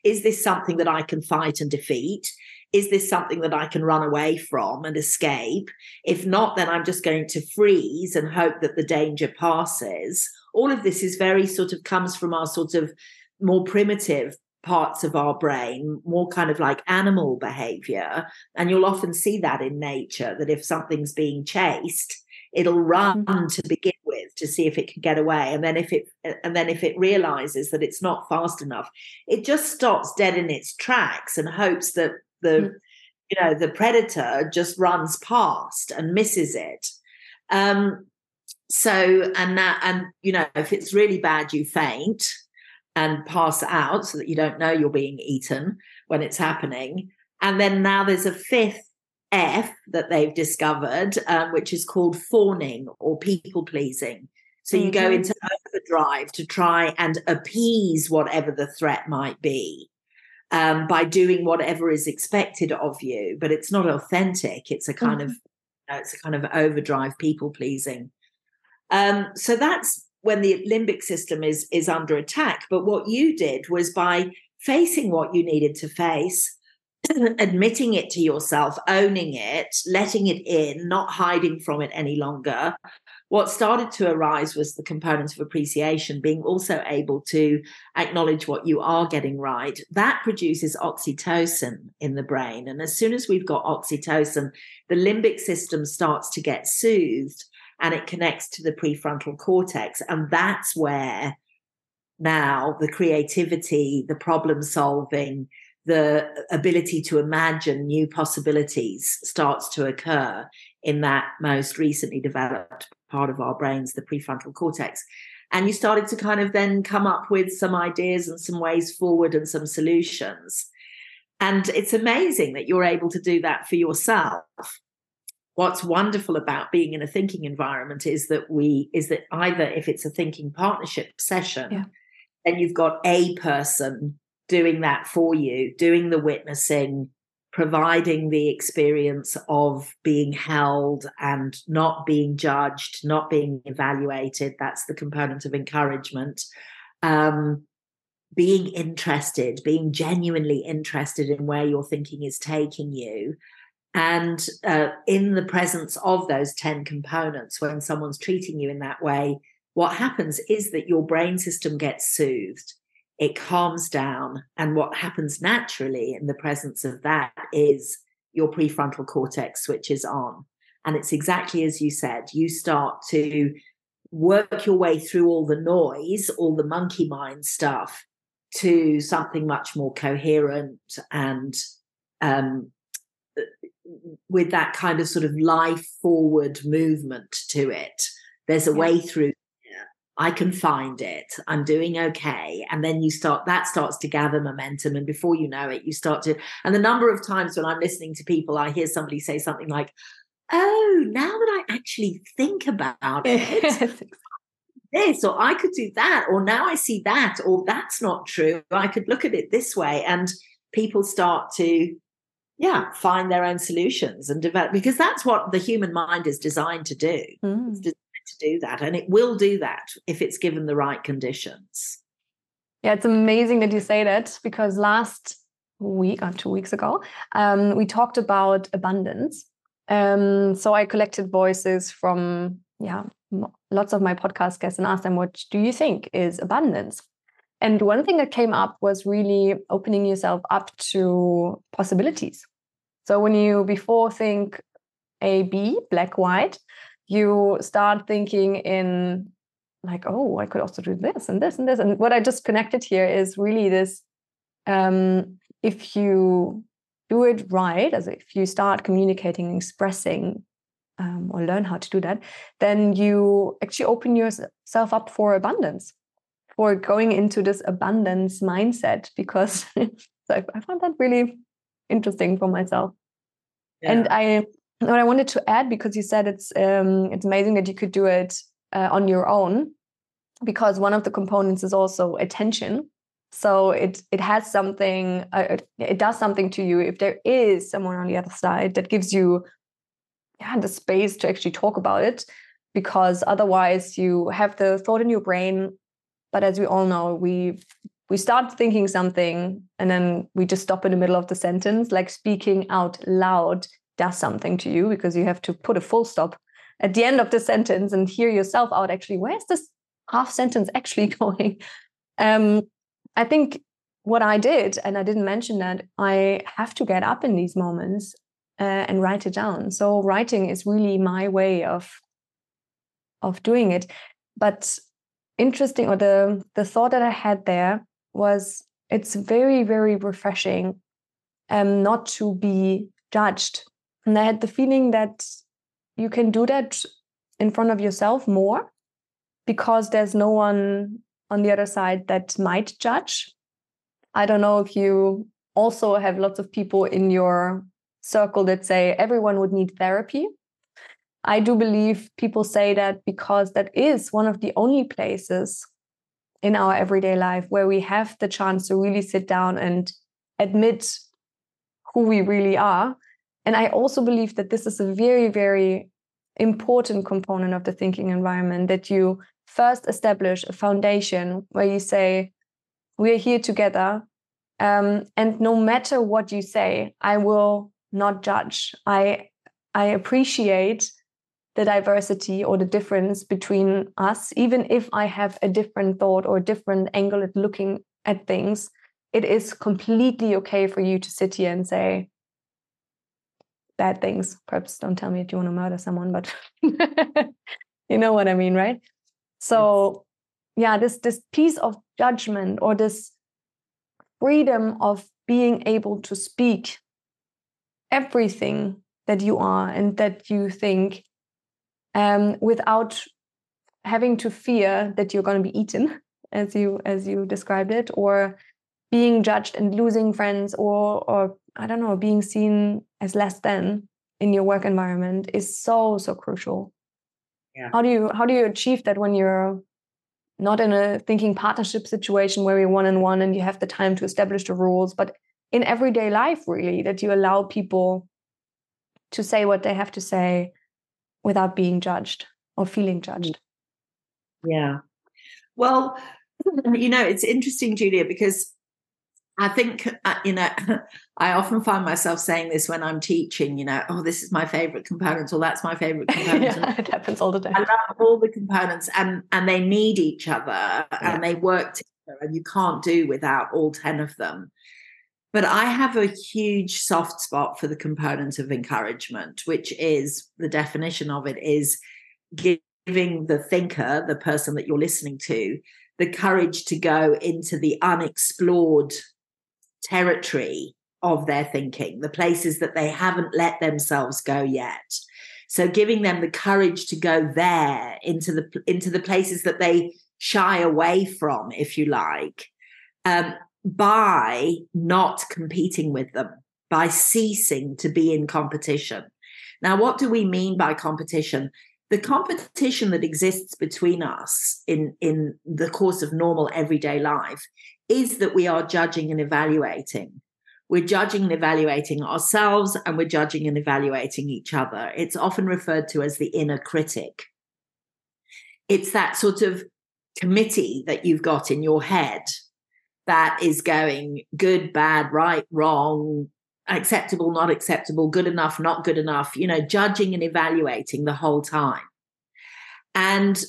Is this something that I can fight and defeat? Is this something that I can run away from and escape? If not, then I'm just going to freeze and hope that the danger passes. All of this is very sort of comes from our sort of more primitive parts of our brain, more kind of like animal behavior. And you'll often see that in nature that if something's being chased, it'll run mm-hmm. to begin with to see if it can get away and then if it and then if it realizes that it's not fast enough it just stops dead in its tracks and hopes that the mm. you know the predator just runs past and misses it um so and that and you know if it's really bad you faint and pass out so that you don't know you're being eaten when it's happening. And then now there's a fifth F that they've discovered, um, which is called fawning or people pleasing. So you mm-hmm. go into overdrive to try and appease whatever the threat might be. um, by doing whatever is expected of you, but it's not authentic. It's a kind mm-hmm. of you know, it's a kind of overdrive people pleasing. Um, so that's when the limbic system is is under attack. But what you did was by facing what you needed to face, admitting it to yourself, owning it, letting it in, not hiding from it any longer, what started to arise was the component of appreciation, being also able to acknowledge what you are getting right. That produces oxytocin in the brain. And as soon as we've got oxytocin, the limbic system starts to get soothed and it connects to the prefrontal cortex. And that's where now the creativity, the problem solving, the ability to imagine new possibilities starts to occur in that most recently developed part of our brains, the prefrontal cortex. And you started to kind of then come up with some ideas and some ways forward and some solutions. And it's amazing that you're able to do that for yourself. What's wonderful about being in a thinking environment is that we is that either if it's a thinking partnership session, yeah. then you've got a person doing that for you, doing the witnessing, providing the experience of being held and not being judged, not being evaluated. That's the component of encouragement. Um, being interested, being genuinely interested in where your thinking is taking you. And uh, in the presence of those 10 components, when someone's treating you in that way, what happens is that your brain system gets soothed it calms down. And what happens naturally in the presence of that is your prefrontal cortex switches on. And it's exactly as you said, you start to work your way through all the noise, all the monkey mind stuff to something much more coherent and um, with that kind of sort of life forward movement to it. There's a yeah. way through I can find it. I'm doing okay. And then you start, that starts to gather momentum. And before you know it, you start to, and the number of times when I'm listening to people, I hear somebody say something like, Oh, now that I actually think about it, this, or I could do that, or now I see that, or that's not true. I could look at it this way. And people start to, yeah, find their own solutions and develop because that's what the human mind is designed to do. Mm to do that. And it will do that if it's given the right conditions. Yeah, it's amazing that you say that because last week or two weeks ago, um, we talked about abundance. Um, so I collected voices from, yeah, lots of my podcast guests and asked them, what do you think is abundance? And one thing that came up was really opening yourself up to possibilities. So when you before think A, B, black, white, you start thinking in like, oh, I could also do this and this and this. And what I just connected here is really this um, if you do it right, as if you start communicating, expressing, um, or learn how to do that, then you actually open yourself up for abundance, for going into this abundance mindset. Because so I, I found that really interesting for myself. Yeah. And I what I wanted to add because you said it's um, it's amazing that you could do it uh, on your own because one of the components is also attention. So it it has something uh, it does something to you if there is someone on the other side that gives you yeah the space to actually talk about it because otherwise you have the thought in your brain but as we all know we we start thinking something and then we just stop in the middle of the sentence like speaking out loud does something to you because you have to put a full stop at the end of the sentence and hear yourself out actually where's this half sentence actually going? Um, i think what i did and i didn't mention that i have to get up in these moments uh, and write it down. So writing is really my way of of doing it. But interesting or the the thought that i had there was it's very very refreshing um not to be judged and I had the feeling that you can do that in front of yourself more because there's no one on the other side that might judge. I don't know if you also have lots of people in your circle that say everyone would need therapy. I do believe people say that because that is one of the only places in our everyday life where we have the chance to really sit down and admit who we really are. And I also believe that this is a very, very important component of the thinking environment that you first establish a foundation where you say, We're here together. Um, and no matter what you say, I will not judge. I I appreciate the diversity or the difference between us, even if I have a different thought or a different angle at looking at things, it is completely okay for you to sit here and say bad things. Perhaps don't tell me if you want to murder someone, but you know what I mean, right? So yeah, this this piece of judgment or this freedom of being able to speak everything that you are and that you think um, without having to fear that you're going to be eaten as you as you described it or being judged and losing friends or or i don't know being seen as less than in your work environment is so so crucial yeah. how do you how do you achieve that when you're not in a thinking partnership situation where you're one on one and you have the time to establish the rules but in everyday life really that you allow people to say what they have to say without being judged or feeling judged. Yeah. Well, you know, it's interesting, Julia, because I think, uh, you know, I often find myself saying this when I'm teaching, you know, oh, this is my favorite component, or that's my favorite component. yeah, it happens all the time. I love all the components and and they need each other yeah. and they work together and you can't do without all 10 of them. But I have a huge soft spot for the component of encouragement, which is the definition of it is giving the thinker, the person that you're listening to, the courage to go into the unexplored territory of their thinking, the places that they haven't let themselves go yet. So giving them the courage to go there into the into the places that they shy away from, if you like, um, by not competing with them, by ceasing to be in competition. Now, what do we mean by competition? The competition that exists between us in, in the course of normal everyday life is that we are judging and evaluating. We're judging and evaluating ourselves and we're judging and evaluating each other. It's often referred to as the inner critic. It's that sort of committee that you've got in your head that is going good, bad, right, wrong, acceptable, not acceptable, good enough, not good enough, you know, judging and evaluating the whole time. And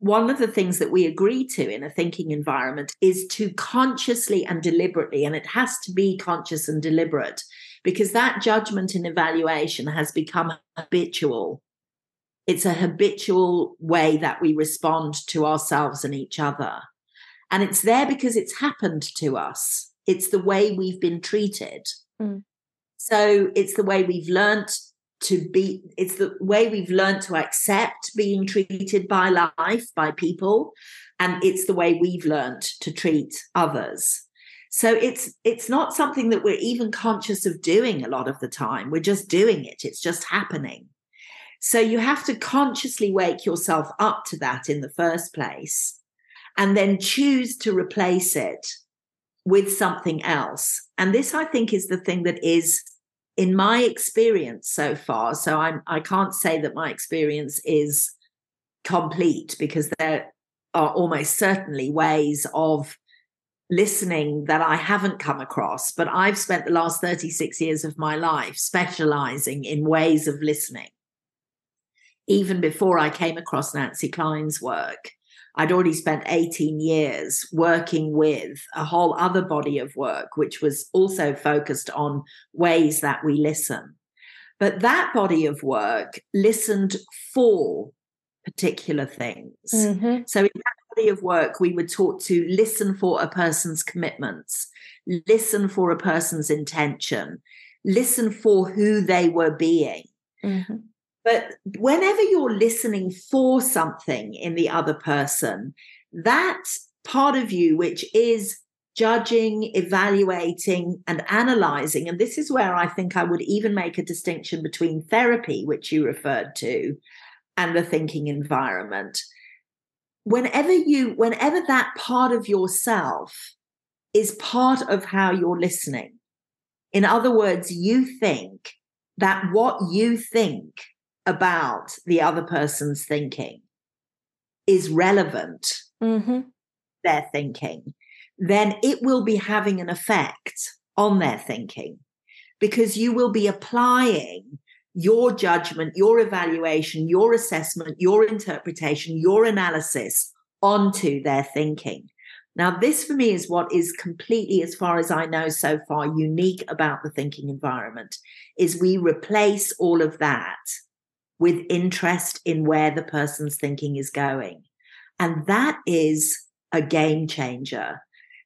one of the things that we agree to in a thinking environment is to consciously and deliberately, and it has to be conscious and deliberate, because that judgment and evaluation has become habitual. It's a habitual way that we respond to ourselves and each other. And it's there because it's happened to us. It's the way we've been treated. Mm. So it's the way we've learnt to be, it's the way we've learned to accept being treated by life, by people. And it's the way we've learned to treat others. So it's it's not something that we're even conscious of doing a lot of the time. We're just doing it. It's just happening. So you have to consciously wake yourself up to that in the first place and then choose to replace it with something else. And this, I think, is the thing that is, in my experience so far. So I'm I can't say that my experience is complete because there are almost certainly ways of listening that I haven't come across. But I've spent the last 36 years of my life specializing in ways of listening. Even before I came across Nancy Kline's work. I'd already spent 18 years working with a whole other body of work, which was also focused on ways that we listen. But that body of work listened for particular things. Mm-hmm. So in that body of work, we were taught to listen for a person's commitments, listen for a person's intention, listen for who they were being. Mm-hmm. But whenever you're listening for something in the other person, that part of you, which is judging, evaluating, and analyzing, and this is where I think I would even make a distinction between therapy, which you referred to, and the thinking environment. Whenever you, whenever that part of yourself is part of how you're listening. In other words, you think that what you think about the other person's thinking is relevant, mm-hmm. their thinking, then it will be having an effect on their thinking because you will be applying your judgment, your evaluation, your assessment, your interpretation, your analysis onto their thinking. Now, this for me is what is completely, as far as I know so far, unique about the thinking environment is we replace all of that with interest in where the person's thinking is going. And that is a game changer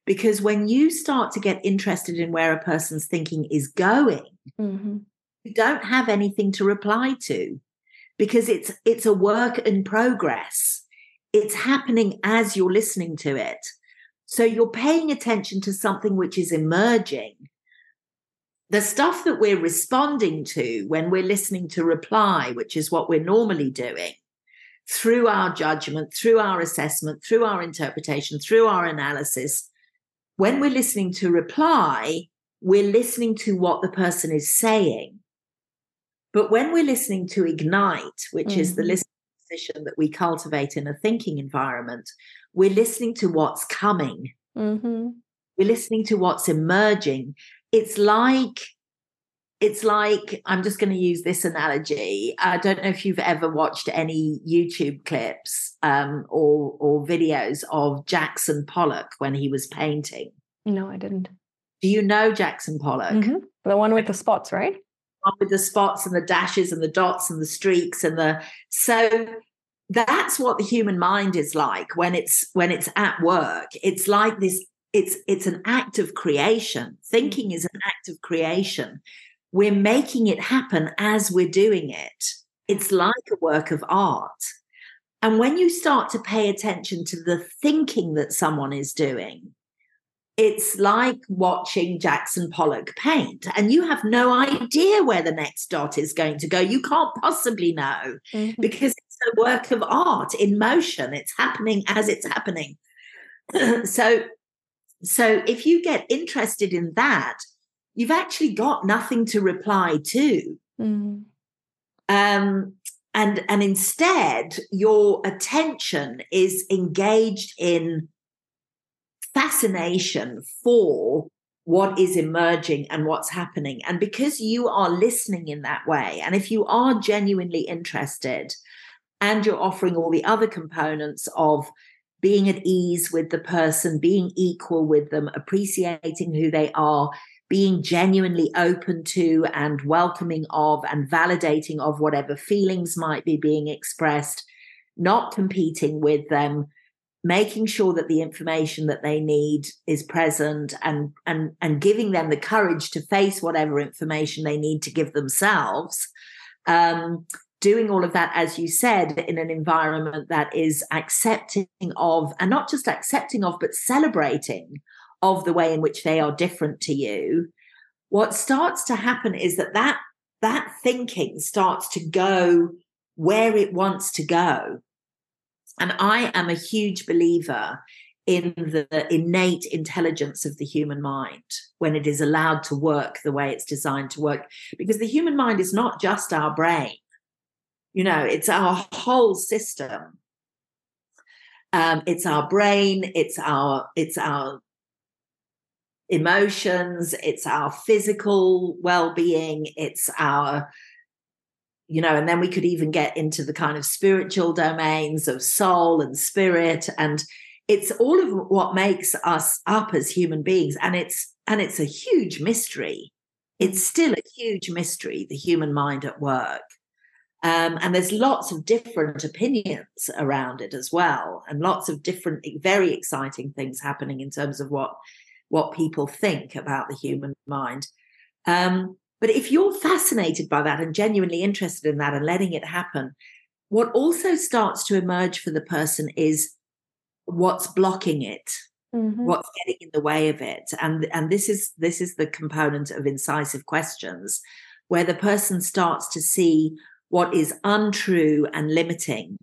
because when you start to get interested in where a person's thinking is going, mm-hmm. you don't have anything to reply to because it's it's a work in progress. It's happening as you're listening to it. So you're paying attention to something which is emerging. The stuff that we're responding to when we're listening to reply, which is what we're normally doing, through our judgment, through our assessment, through our interpretation, through our analysis, when we're listening to reply, we're listening to what the person is saying. But when we're listening to ignite, which mm-hmm. is the mm-hmm. listening position that we cultivate in a thinking environment, we're listening to what's coming. Mm-hmm. We're listening to what's emerging. It's like, it's like, I'm just going to use this analogy. I don't know if you've ever watched any YouTube clips um, or, or videos of Jackson Pollock when he was painting. No, I didn't. Do you know Jackson Pollock? Mm-hmm. The one with the spots, right? With the spots and the dashes and the dots and the streaks and the so that's what the human mind is like when it's when it's at work it's like this it's it's an act of creation thinking is an act of creation we're making it happen as we're doing it it's like a work of art and when you start to pay attention to the thinking that someone is doing it's like watching Jackson Pollock paint, and you have no idea where the next dot is going to go. You can't possibly know mm-hmm. because it's a work of art in motion. It's happening as it's happening. so, so if you get interested in that, you've actually got nothing to reply to. Mm-hmm. Um, and and instead, your attention is engaged in fascination for what is emerging and what's happening. And because you are listening in that way, and if you are genuinely interested and you're offering all the other components of being at ease with the person, being equal with them, appreciating who they are, being genuinely open to and welcoming of and validating of whatever feelings might be being expressed, not competing with them, making sure that the information that they need is present and and and giving them the courage to face whatever information they need to give themselves um, doing all of that as you said in an environment that is accepting of and not just accepting of but celebrating of the way in which they are different to you what starts to happen is that that that thinking starts to go where it wants to go and I am a huge believer in the innate intelligence of the human mind when it is allowed to work the way it's designed to work. Because the human mind is not just our brain, you know, it's our whole system. Um, it's our brain, it's our, it's our emotions, it's our physical well-being, it's our you know, and then we could even get into the kind of spiritual domains of soul and spirit. And it's all of what makes us up as human beings. And it's and it's a huge mystery. It's still a huge mystery, the human mind at work. Um, and there's lots of different opinions around it as well, and lots of different, very exciting things happening in terms of what what people think about the human mind. Um, but if you're fascinated by that and genuinely interested in that and letting it happen, what also starts to emerge for the person is what's blocking it. Mm-hmm. what's getting in the way of it and and this is this is the component of incisive questions where the person starts to see what is untrue and limiting.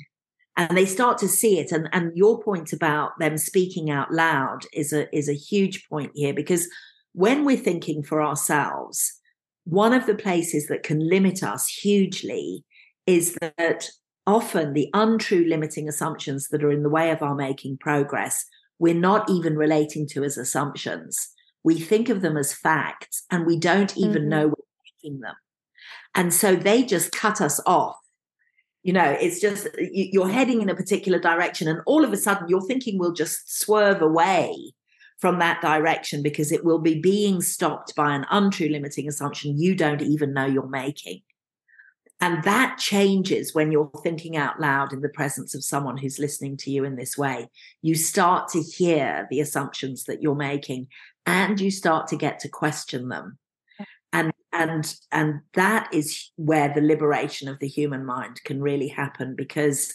And they start to see it. And and your point about them speaking out loud is a is a huge point here because when we're thinking for ourselves one of the places that can limit us hugely is that often the untrue limiting assumptions that are in the way of our making progress we're not even relating to as assumptions. We think of them as facts and we don't even mm-hmm. know we're making them and so they just cut us off. You know it's just you're heading in a particular direction and all of a sudden your thinking will just swerve away from that direction because it will be being stopped by an untrue limiting assumption you don't even know you're making. And that changes when you're thinking out loud in the presence of someone who's listening to you in this way. You start to hear the assumptions that you're making and you start to get to question them. And and and that is where the liberation of the human mind can really happen because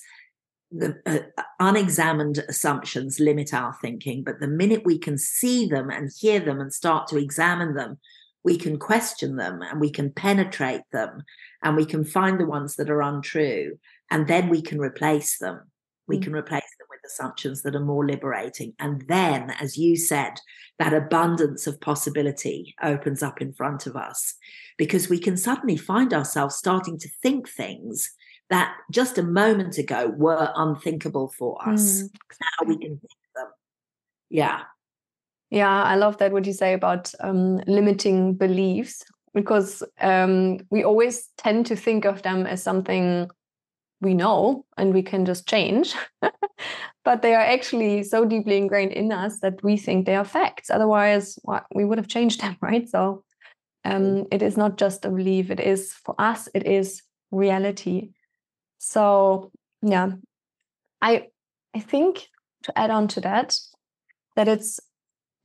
the uh, unexamined assumptions limit our thinking but the minute we can see them and hear them and start to examine them we can question them and we can penetrate them and we can find the ones that are untrue and then we can replace them we mm. can replace assumptions that are more liberating and then as you said that abundance of possibility opens up in front of us because we can suddenly find ourselves starting to think things that just a moment ago were unthinkable for us. Mm. Now we can think them. Yeah. Yeah, I love that what you say about um, limiting beliefs because um, we always tend to think of them as something we know and we can just change. but they are actually so deeply ingrained in us that we think they are facts. Otherwise, well, we would have changed them, right? So um, it is not just a belief, it is for us, it is reality. So yeah, I I think to add on to that, that it's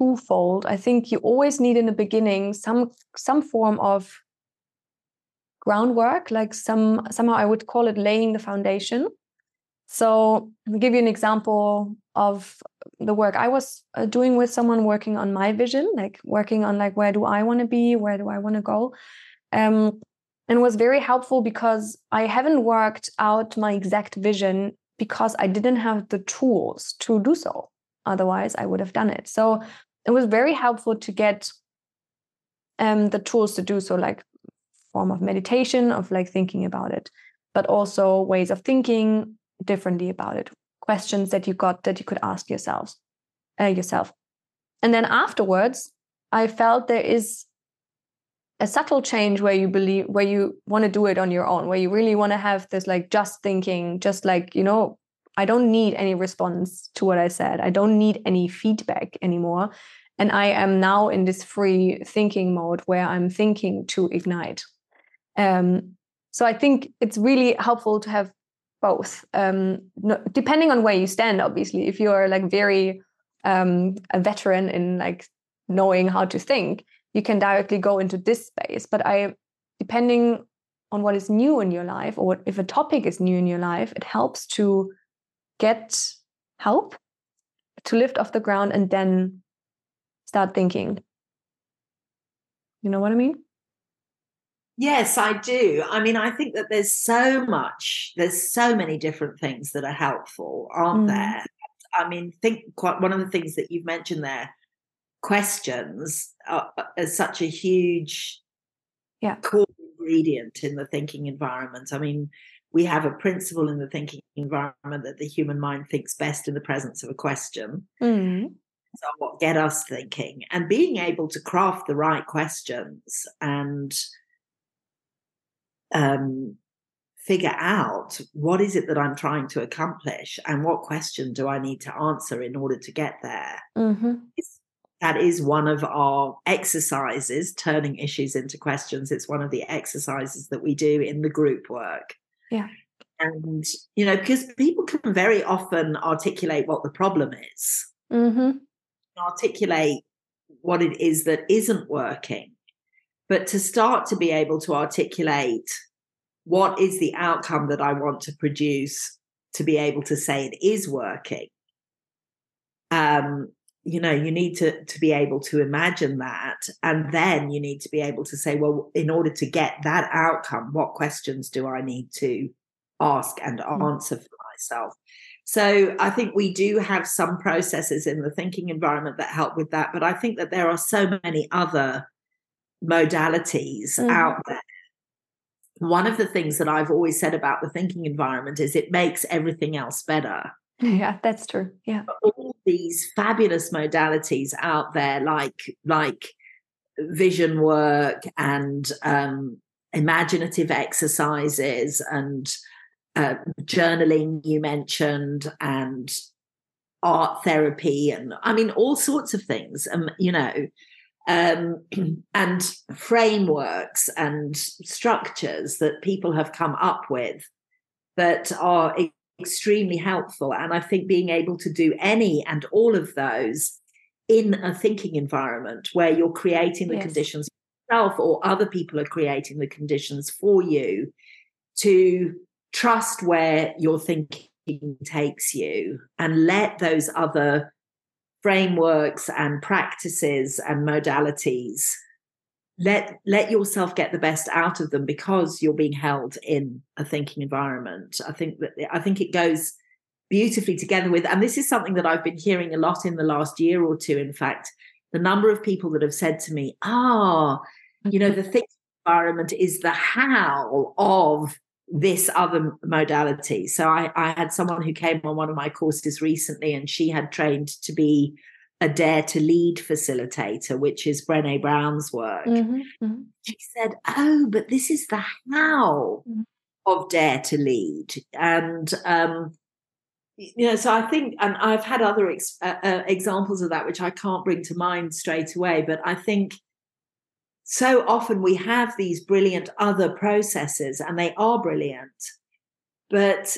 twofold. I think you always need in the beginning some some form of groundwork, like some somehow I would call it laying the foundation. So I'll give you an example of the work I was uh, doing with someone working on my vision, like working on like where do I want to be, where do I want to go, um, and was very helpful because I haven't worked out my exact vision because I didn't have the tools to do so. Otherwise, I would have done it. So it was very helpful to get um, the tools to do so, like form of meditation, of like thinking about it, but also ways of thinking differently about it, questions that you got that you could ask yourselves uh, yourself. And then afterwards, I felt there is a subtle change where you believe where you want to do it on your own, where you really want to have this like just thinking, just like, you know, I don't need any response to what I said. I don't need any feedback anymore. And I am now in this free thinking mode where I'm thinking to ignite. Um, so I think it's really helpful to have both, um, no, depending on where you stand. Obviously, if you're like very um, a veteran in like knowing how to think, you can directly go into this space. But I, depending on what is new in your life, or if a topic is new in your life, it helps to get help to lift off the ground and then start thinking. You know what I mean? Yes, I do. I mean, I think that there's so much, there's so many different things that are helpful, aren't mm. there? I mean, think quite one of the things that you've mentioned there, questions are, are such a huge yeah. core ingredient in the thinking environment. I mean, we have a principle in the thinking environment that the human mind thinks best in the presence of a question. Mm. So what get us thinking and being able to craft the right questions and um, figure out what is it that I'm trying to accomplish and what question do I need to answer in order to get there. Mm-hmm. That is one of our exercises, turning issues into questions. It's one of the exercises that we do in the group work. Yeah. And, you know, because people can very often articulate what the problem is, mm-hmm. articulate what it is that isn't working. But to start to be able to articulate what is the outcome that I want to produce to be able to say it is working. Um, you know, you need to to be able to imagine that, and then you need to be able to say, well, in order to get that outcome, what questions do I need to ask and mm. answer for myself. So I think we do have some processes in the thinking environment that help with that, but I think that there are so many other modalities mm-hmm. out there. One of the things that I've always said about the thinking environment is it makes everything else better. Yeah, that's true. Yeah. All these fabulous modalities out there, like like vision work and um, imaginative exercises and uh, journaling you mentioned and art therapy and i mean all sorts of things um, you know um, and frameworks and structures that people have come up with that are extremely helpful and i think being able to do any and all of those in a thinking environment where you're creating the yes. conditions yourself or other people are creating the conditions for you to trust where your thinking takes you and let those other frameworks and practices and modalities. Let let yourself get the best out of them because you're being held in a thinking environment. I think that i think it goes beautifully together with and this is something that i've been hearing a lot in the last year or two in fact the number of people that have said to me ah oh, you know the thinking environment is the how of this other modality. So I, I had someone who came on one of my courses recently and she had trained to be a dare to lead facilitator, which is Brene Brown's work. Mm-hmm, mm-hmm. She said, Oh, but this is the how mm-hmm. of dare to lead. And, um, you know, so I think, and I've had other ex- uh, uh, examples of that, which I can't bring to mind straight away, but I think so often we have these brilliant other processes and they are brilliant but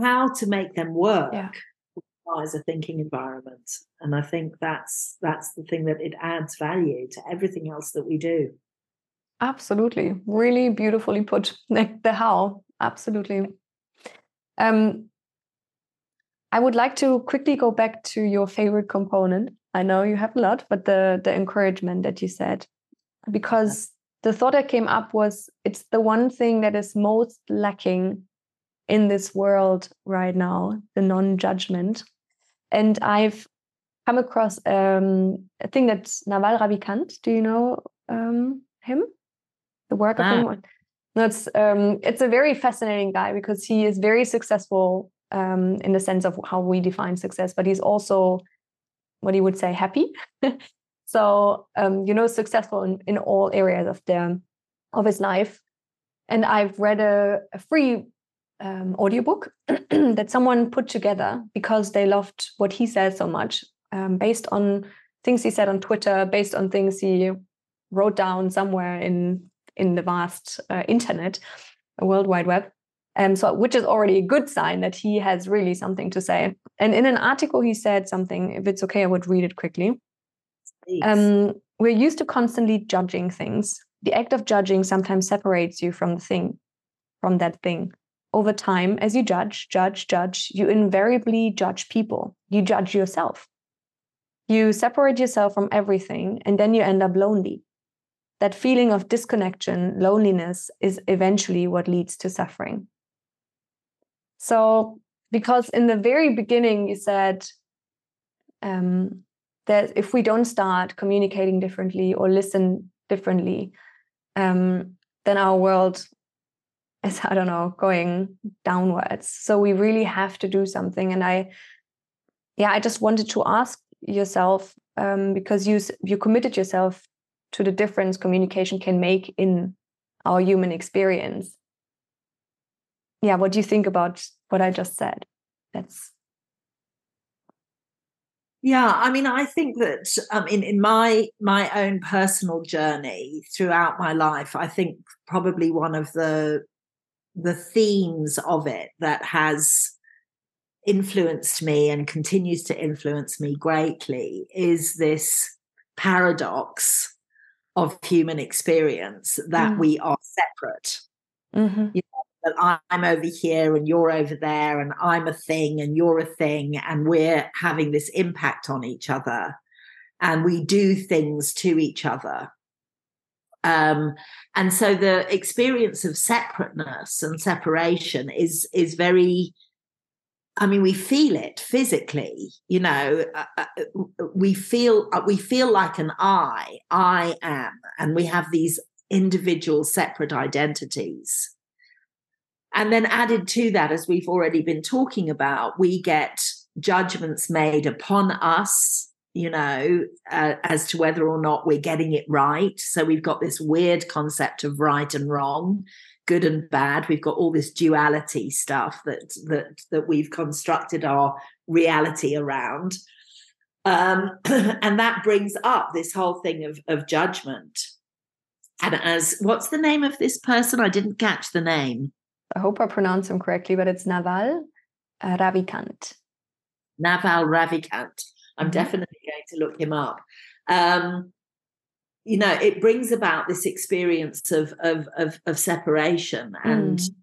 how to make them work yeah. requires a thinking environment and i think that's that's the thing that it adds value to everything else that we do. Absolutely. Really beautifully put. Like the how. Absolutely. Um i would like to quickly go back to your favorite component I know you have a lot, but the the encouragement that you said, because the thought that came up was it's the one thing that is most lacking in this world right now, the non-judgment. And I've come across um, a thing that Naval Ravikant. Do you know um, him? The work ah. of him. No, it's um, it's a very fascinating guy because he is very successful um, in the sense of how we define success, but he's also what you would say happy. So um, you know successful in, in all areas of the of his life. And i've read a, a free um, audiobook that someone put together because they loved what he said so much um, based on things he said on twitter based on things he wrote down somewhere in in the vast uh, internet a world wide web um, so which is already a good sign that he has really something to say. And in an article, he said something. If it's okay, I would read it quickly. Um, we're used to constantly judging things. The act of judging sometimes separates you from the thing, from that thing. Over time, as you judge, judge, judge, you invariably judge people. You judge yourself. You separate yourself from everything, and then you end up lonely. That feeling of disconnection, loneliness, is eventually what leads to suffering. So, because in the very beginning, you said um, that if we don't start communicating differently or listen differently, um, then our world is, I don't know, going downwards. So, we really have to do something. And I, yeah, I just wanted to ask yourself um, because you you committed yourself to the difference communication can make in our human experience yeah, what do you think about what I just said? That's yeah, I mean, I think that um, in in my my own personal journey throughout my life, I think probably one of the the themes of it that has influenced me and continues to influence me greatly is this paradox of human experience that mm. we are separate. Mm-hmm. You that I'm over here and you're over there and I'm a thing and you're a thing and we're having this impact on each other and we do things to each other. Um, and so the experience of separateness and separation is is very I mean, we feel it physically. You know, uh, uh, we feel uh, we feel like an I. I am, and we have these individual, separate identities. And then added to that, as we've already been talking about, we get judgments made upon us. You know, uh, as to whether or not we're getting it right. So we've got this weird concept of right and wrong good and bad. We've got all this duality stuff that that that we've constructed our reality around. Um, and that brings up this whole thing of, of judgment. And as what's the name of this person? I didn't catch the name. I hope I pronounce him correctly, but it's Naval uh, Ravikant. Naval Ravikant. I'm mm-hmm. definitely going to look him up. Um, you know it brings about this experience of of of, of separation and mm.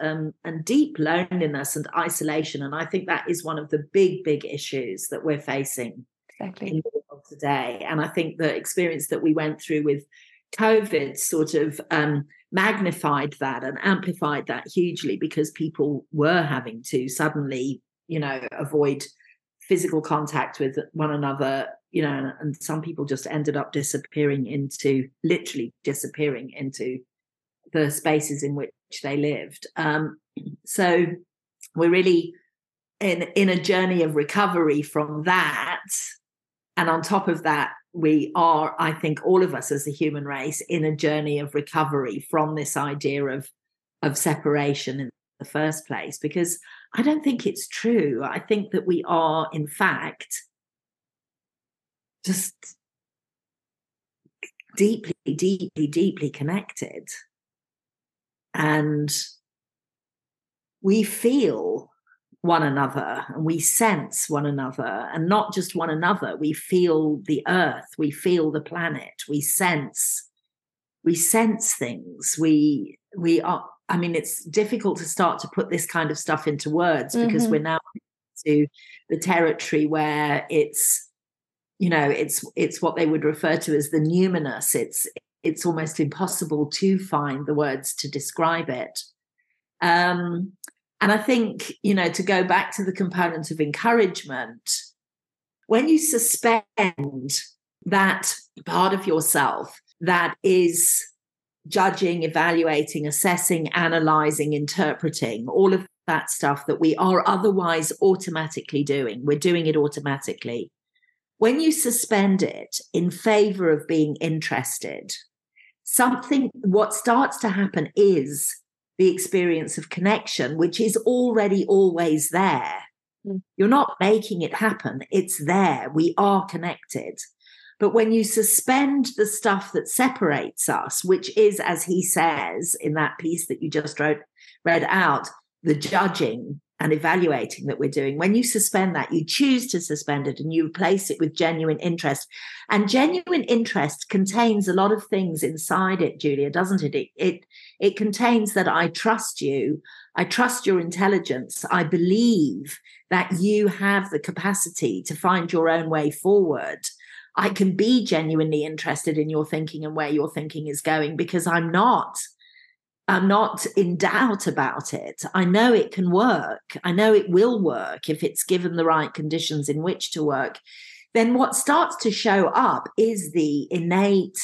and um, and deep loneliness and isolation and i think that is one of the big big issues that we're facing exactly in the world today and i think the experience that we went through with covid sort of um, magnified that and amplified that hugely because people were having to suddenly you know avoid physical contact with one another you know and some people just ended up disappearing into literally disappearing into the spaces in which they lived. Um, so we're really in in a journey of recovery from that. And on top of that we are i think all of us as a human race in a journey of recovery from this idea of of separation in the first place because I don't think it's true. I think that we are, in fact, just deeply, deeply, deeply connected. And we feel one another and we sense one another and not just one another we feel the earth we feel the planet we sense we sense things we we are I mean, it's difficult to start to put this kind of stuff into words because mm-hmm. we're now to the territory where it's, you know, it's it's what they would refer to as the numinous. It's it's almost impossible to find the words to describe it. Um, and I think, you know, to go back to the component of encouragement, when you suspend that part of yourself that is judging, evaluating, assessing, analyzing, interpreting, all of that stuff that we are otherwise automatically doing. We're doing it automatically. When you suspend it in favor of being interested, something, what starts to happen is the experience of connection, which is already always there. Mm. You're not making it happen, it's there. We are connected. But when you suspend the stuff that separates us, which is, as he says in that piece that you just wrote, read out, the judging and evaluating that we're doing, when you suspend that, you choose to suspend it and you replace it with genuine interest. And genuine interest contains a lot of things inside it, Julia, doesn't it? It it, it contains that I trust you. I trust your intelligence. I believe that you have the capacity to find your own way forward. I can be genuinely interested in your thinking and where your thinking is going because I'm not. I'm not in doubt about it. I know it can work. I know it will work if it's given the right conditions in which to work. Then what starts to show up is the innate,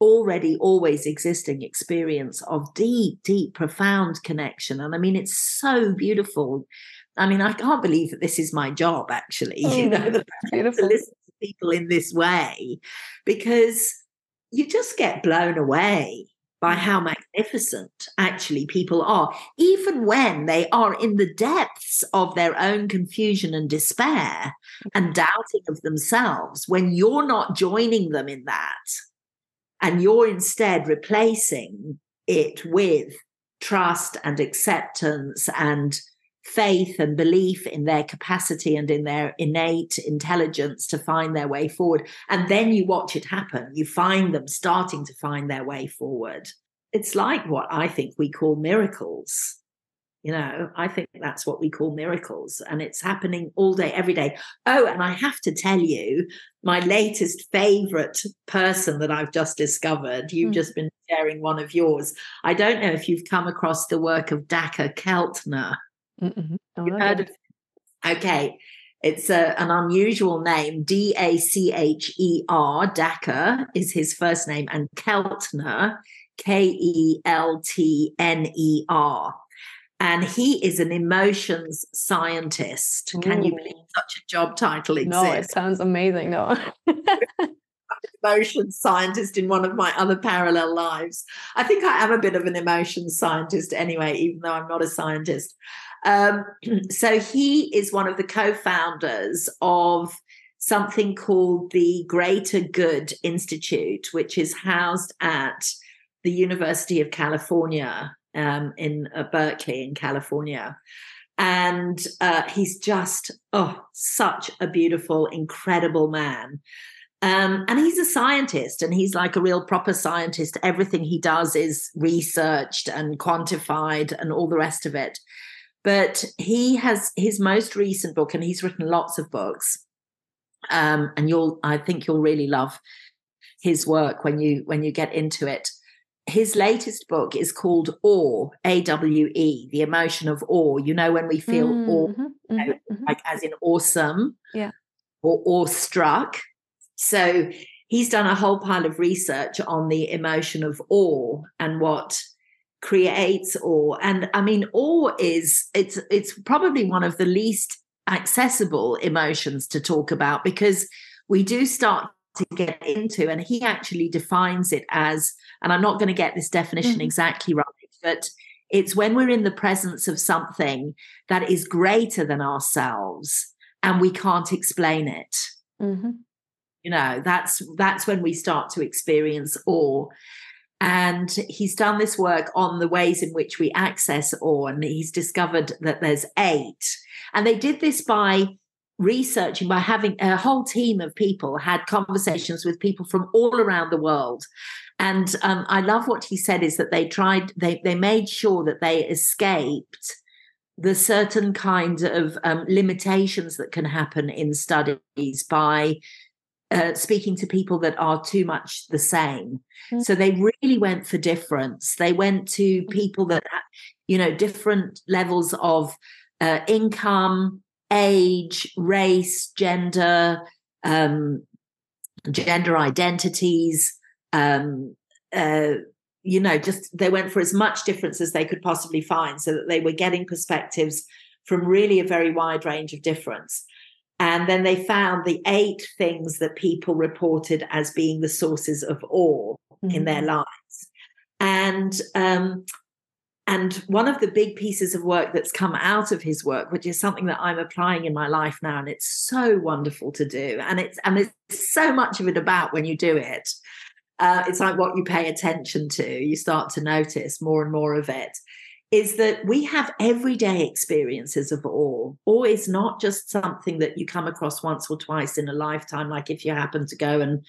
already always existing experience of deep, deep, profound connection. And I mean, it's so beautiful. I mean, I can't believe that this is my job, actually. Oh, you know, beautiful. to listen to people in this way because you just get blown away by mm. how magnificent actually people are, even when they are in the depths of their own confusion and despair mm. and doubting of themselves. When you're not joining them in that, and you're instead replacing it with trust and acceptance and faith and belief in their capacity and in their innate intelligence to find their way forward. And then you watch it happen. You find them starting to find their way forward. It's like what I think we call miracles. You know, I think that's what we call miracles, and it's happening all day, every day. Oh, and I have to tell you, my latest favorite person that I've just discovered, you've mm. just been sharing one of yours. I don't know if you've come across the work of Dacher Keltner. Mm-hmm. Oh, you heard of Okay. It's a, an unusual name. D A C H E R, Dacher is his first name, and Keltner, K E L T N E R and he is an emotions scientist. Ooh. Can you believe such a job title exists? No, it sounds amazing. No. emotions scientist in one of my other parallel lives. I think I am a bit of an emotions scientist anyway, even though I'm not a scientist. Um, so he is one of the co-founders of something called the Greater Good Institute, which is housed at the University of California um, in uh, Berkeley in California. And uh, he's just, oh, such a beautiful, incredible man. Um, and he's a scientist and he's like a real proper scientist. Everything he does is researched and quantified and all the rest of it. But he has his most recent book, and he's written lots of books. Um, and you'll, I think you'll really love his work when you when you get into it his latest book is called Awe, A W E, the emotion of awe. You know, when we feel mm-hmm, awe, mm-hmm, you know, mm-hmm. like as in awesome, yeah, or awestruck. So he's done a whole pile of research on the emotion of awe and what creates awe. And I mean, awe is it's it's probably one of the least accessible emotions to talk about because we do start to get into. And he actually defines it as, and I'm not going to get this definition mm-hmm. exactly right, but it's when we're in the presence of something that is greater than ourselves and we can't explain it. Mm-hmm. You know, that's that's when we start to experience awe. And he's done this work on the ways in which we access awe, and he's discovered that there's eight. And they did this by researching by having a whole team of people had conversations with people from all around the world and um, i love what he said is that they tried they they made sure that they escaped the certain kind of um, limitations that can happen in studies by uh, speaking to people that are too much the same. Mm-hmm. So they really went for difference. They went to people that, you know, different levels of uh, income, age, race, gender, um, gender identities. Um, uh, you know, just they went for as much difference as they could possibly find so that they were getting perspectives from really a very wide range of difference. And then they found the eight things that people reported as being the sources of awe mm-hmm. in their mm-hmm. lives. And um, and one of the big pieces of work that's come out of his work, which is something that I'm applying in my life now, and it's so wonderful to do, and it's and there's so much of it about when you do it. Uh, it's like what you pay attention to. You start to notice more and more of it. Is that we have everyday experiences of awe. Awe is not just something that you come across once or twice in a lifetime, like if you happen to go and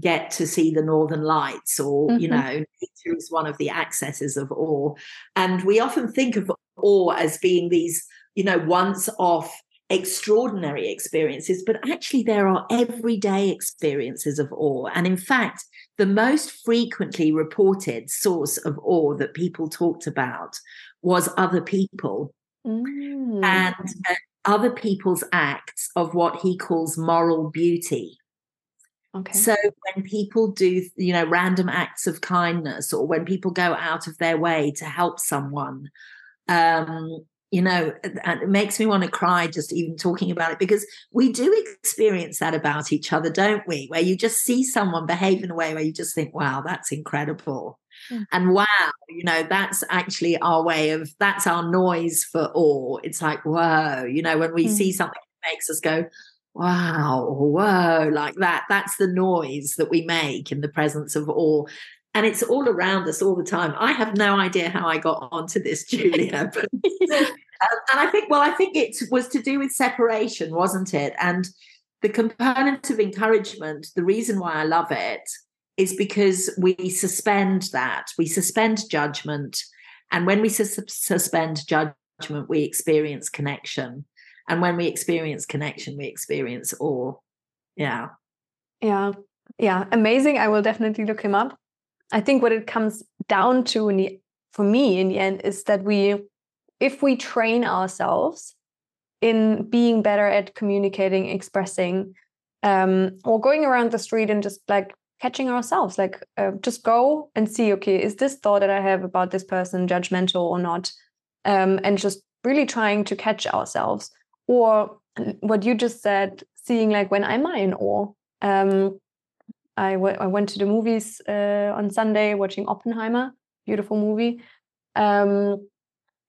get to see the northern lights or mm-hmm. you know nature is one of the accesses of awe and we often think of awe as being these you know once off extraordinary experiences but actually there are everyday experiences of awe and in fact the most frequently reported source of awe that people talked about was other people mm. and uh, other people's acts of what he calls moral beauty Okay. So when people do, you know, random acts of kindness or when people go out of their way to help someone, um, you know, it makes me want to cry just even talking about it because we do experience that about each other, don't we? Where you just see someone behave in a way where you just think, wow, that's incredible. Mm. And wow, you know, that's actually our way of, that's our noise for awe. It's like, whoa, you know, when we mm. see something that makes us go, wow, whoa, like that. That's the noise that we make in the presence of awe. And it's all around us all the time. I have no idea how I got onto this, Julia. But, um, and I think, well, I think it was to do with separation, wasn't it? And the component of encouragement, the reason why I love it is because we suspend that, we suspend judgment And when we sus- suspend judgment, we experience connection. And when we experience connection, we experience awe. Yeah. Yeah. Yeah. Amazing. I will definitely look him up. I think what it comes down to in the, for me in the end is that we, if we train ourselves in being better at communicating, expressing, um, or going around the street and just like catching ourselves, like uh, just go and see, okay, is this thought that I have about this person judgmental or not? Um, and just really trying to catch ourselves. Or what you just said, seeing like when am I in awe? Um, I, I went to the movies uh, on Sunday watching Oppenheimer, beautiful movie. Um,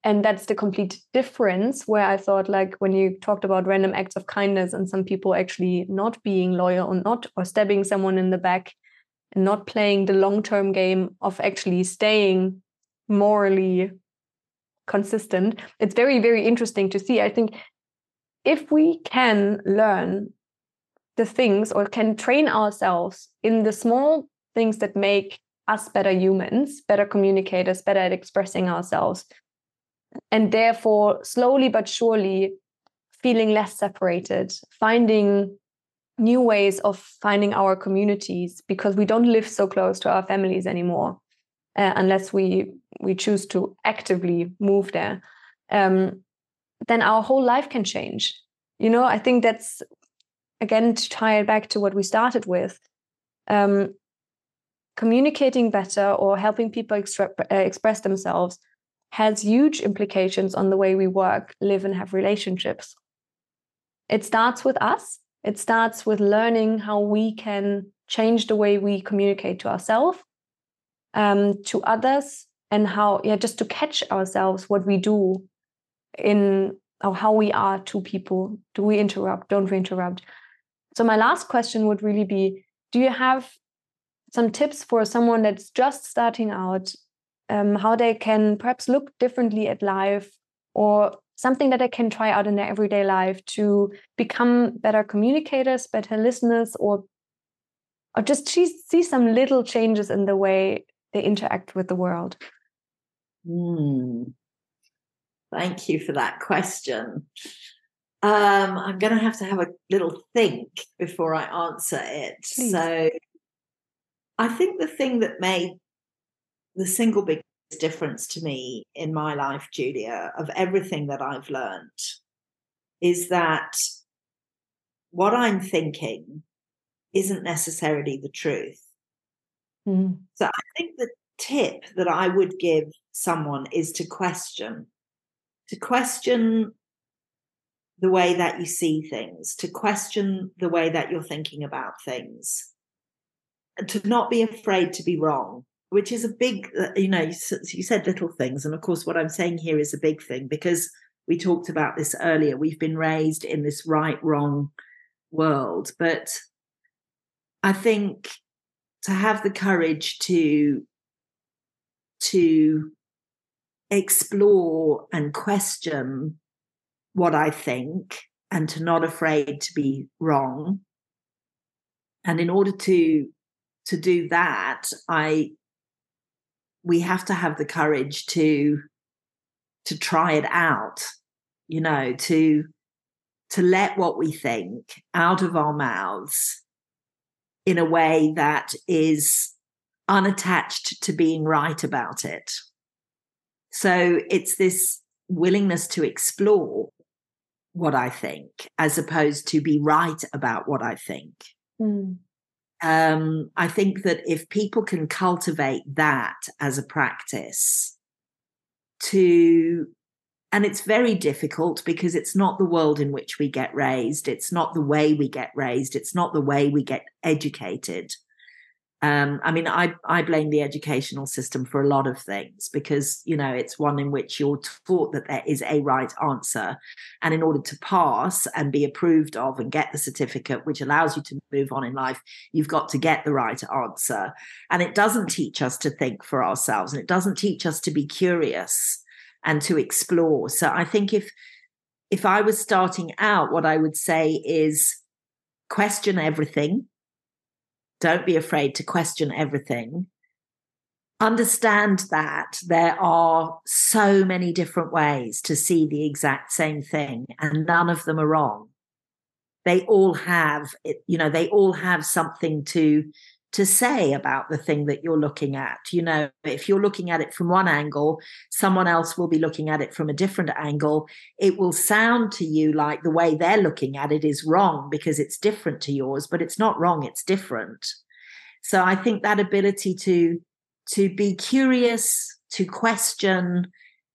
and that's the complete difference where I thought like when you talked about random acts of kindness and some people actually not being loyal or not or stabbing someone in the back and not playing the long-term game of actually staying morally consistent. It's very, very interesting to see. I think if we can learn the things or can train ourselves in the small things that make us better humans, better communicators, better at expressing ourselves, and therefore slowly but surely feeling less separated, finding new ways of finding our communities because we don't live so close to our families anymore uh, unless we we choose to actively move there um, then our whole life can change. You know i think that's again to tie it back to what we started with um, communicating better or helping people extra- uh, express themselves has huge implications on the way we work live and have relationships. It starts with us. It starts with learning how we can change the way we communicate to ourselves um, to others and how yeah just to catch ourselves what we do in or how we are to people. Do we interrupt? Don't we interrupt so my last question would really be do you have some tips for someone that's just starting out um, how they can perhaps look differently at life or something that they can try out in their everyday life to become better communicators better listeners or or just see some little changes in the way they interact with the world mm. thank you for that question um, I'm going to have to have a little think before I answer it. Please. So, I think the thing that made the single biggest difference to me in my life, Julia, of everything that I've learned is that what I'm thinking isn't necessarily the truth. Mm. So, I think the tip that I would give someone is to question, to question the way that you see things, to question the way that you're thinking about things, to not be afraid to be wrong, which is a big, uh, you know, you said little things. And of course, what I'm saying here is a big thing because we talked about this earlier. We've been raised in this right wrong world. But I think to have the courage to to explore and question what I think and to not afraid to be wrong. And in order to to do that, I we have to have the courage to to try it out, you know, to to let what we think out of our mouths in a way that is unattached to being right about it. So it's this willingness to explore what I think as opposed to be right about what I think. Mm. Um, I think that if people can cultivate that as a practice to and it's very difficult because it's not the world in which we get raised it's not the way we get raised it's not the way we get educated um, I mean, I I blame the educational system for a lot of things because you know it's one in which you're taught that there is a right answer, and in order to pass and be approved of and get the certificate which allows you to move on in life, you've got to get the right answer, and it doesn't teach us to think for ourselves, and it doesn't teach us to be curious and to explore. So I think if if I was starting out, what I would say is question everything don't be afraid to question everything. Understand that there are so many different ways to see the exact same thing and none of them are wrong. They all have you know they all have something to to say about the thing that you're looking at you know? If you're looking at it from one angle someone else will be looking at it from a different angle. It will sound to you like the way they're looking at it is wrong because it's different to yours but it's not wrong it's different. So i think that ability to to be curious, to question,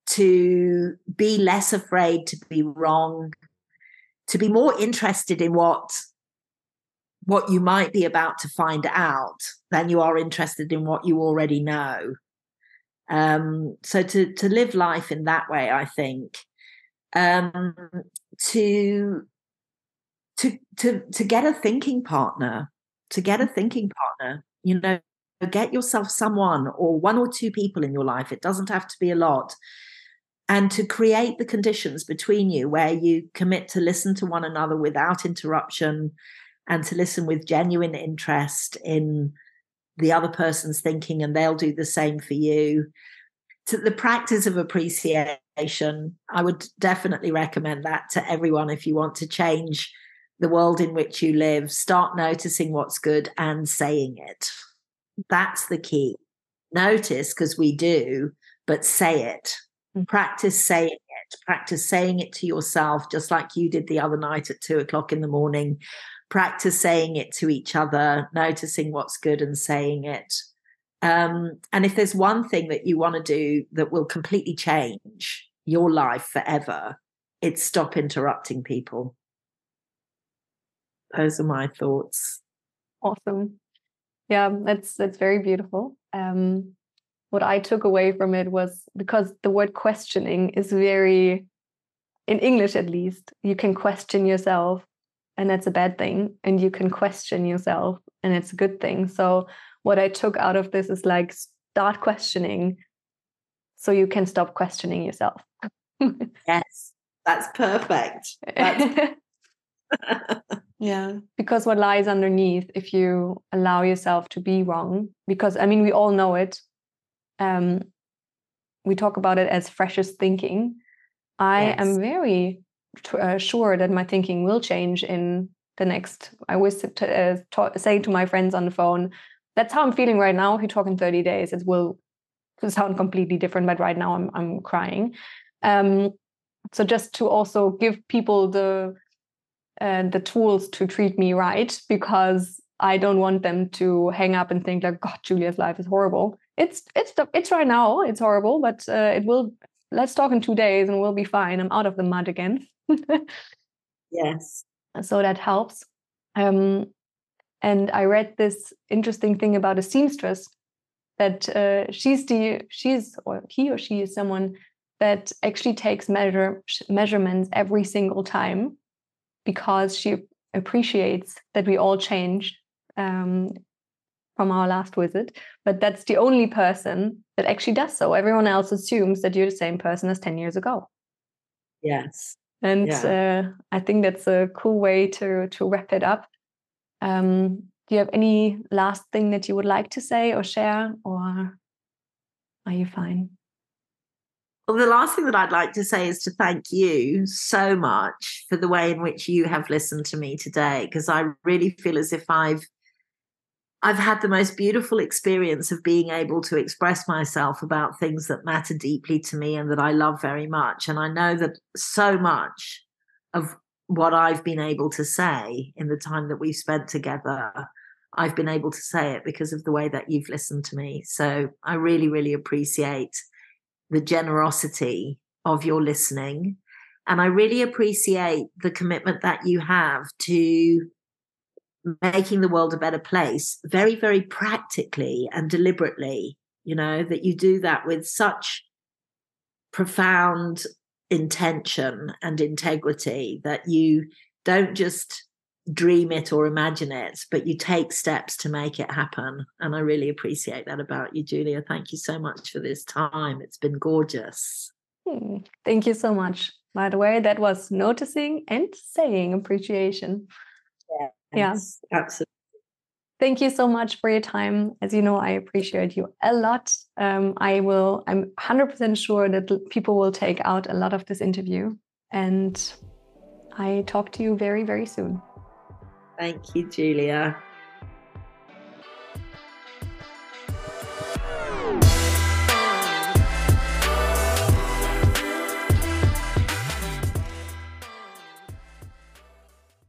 to be less afraid to be wrong, to be more interested in what what you might be about to find out than you are interested in what you already know. Um, so to to live life in that way, I think, um, to to to to get a thinking partner, to get a thinking partner, you know, get yourself someone or one or two people in your life. It doesn't have to be a lot. And to create the conditions between you where you commit to listen to one another without interruption and to listen with genuine interest in the other person's thinking, and they'll do the same for you. To the practice of appreciation, I would definitely recommend that to everyone if you want to change the world in which you live. Start noticing what's good and saying it. That's the key. Notice because we do, but say it. Mm. Practice saying it. Practice saying it to yourself, just like you did the other night at two o'clock in the morning. Practice saying it to each other, noticing what's good and saying it. Um, and if there's one thing that you want to do that will completely change your life forever, it's stop interrupting people. Those are my thoughts. Awesome yeah that's that's very beautiful um what i took away from it was because the word questioning is very in english at least you can question yourself and that's a bad thing and you can question yourself and it's a good thing. So what i took out of this is like start questioning so you can stop questioning yourself. Yes. That's perfect. That's yeah. Because what lies underneath if you allow yourself to be wrong because i mean we all know it um we talk about it as freshest thinking. I yes. am very uh, sure that my thinking will change in the next i always uh, say to my friends on the phone that's how i'm feeling right now if you talk in 30 days it will sound completely different but right now i'm, I'm crying um so just to also give people the uh, the tools to treat me right because I don't want them to hang up and think like, God, Julia's life is horrible. It's it's it's right now. It's horrible, but uh, it will. Let's talk in two days and we'll be fine. I'm out of the mud again. yes. So that helps. Um, and I read this interesting thing about a seamstress that uh, she's the she's or he or she is someone that actually takes measure measurements every single time because she appreciates that we all change um, from our last visit. But that's the only person that actually does so. Everyone else assumes that you're the same person as 10 years ago. Yes. And yeah. uh, I think that's a cool way to to wrap it up. Um, do you have any last thing that you would like to say or share, or are you fine? Well, the last thing that I'd like to say is to thank you so much for the way in which you have listened to me today, because I really feel as if I've I've had the most beautiful experience of being able to express myself about things that matter deeply to me and that I love very much. And I know that so much of what I've been able to say in the time that we've spent together, I've been able to say it because of the way that you've listened to me. So I really, really appreciate the generosity of your listening. And I really appreciate the commitment that you have to making the world a better place very, very practically and deliberately. You know, that you do that with such profound intention and integrity that you don't just dream it or imagine it, but you take steps to make it happen. And I really appreciate that about you, Julia. Thank you so much for this time. It's been gorgeous. Hmm. Thank you so much. By the way, that was noticing and saying appreciation. Yes, yeah, absolutely. Thank you so much for your time. As you know, I appreciate you a lot. Um, I will, I'm 100% sure that people will take out a lot of this interview. And I talk to you very, very soon. Thank you, Julia.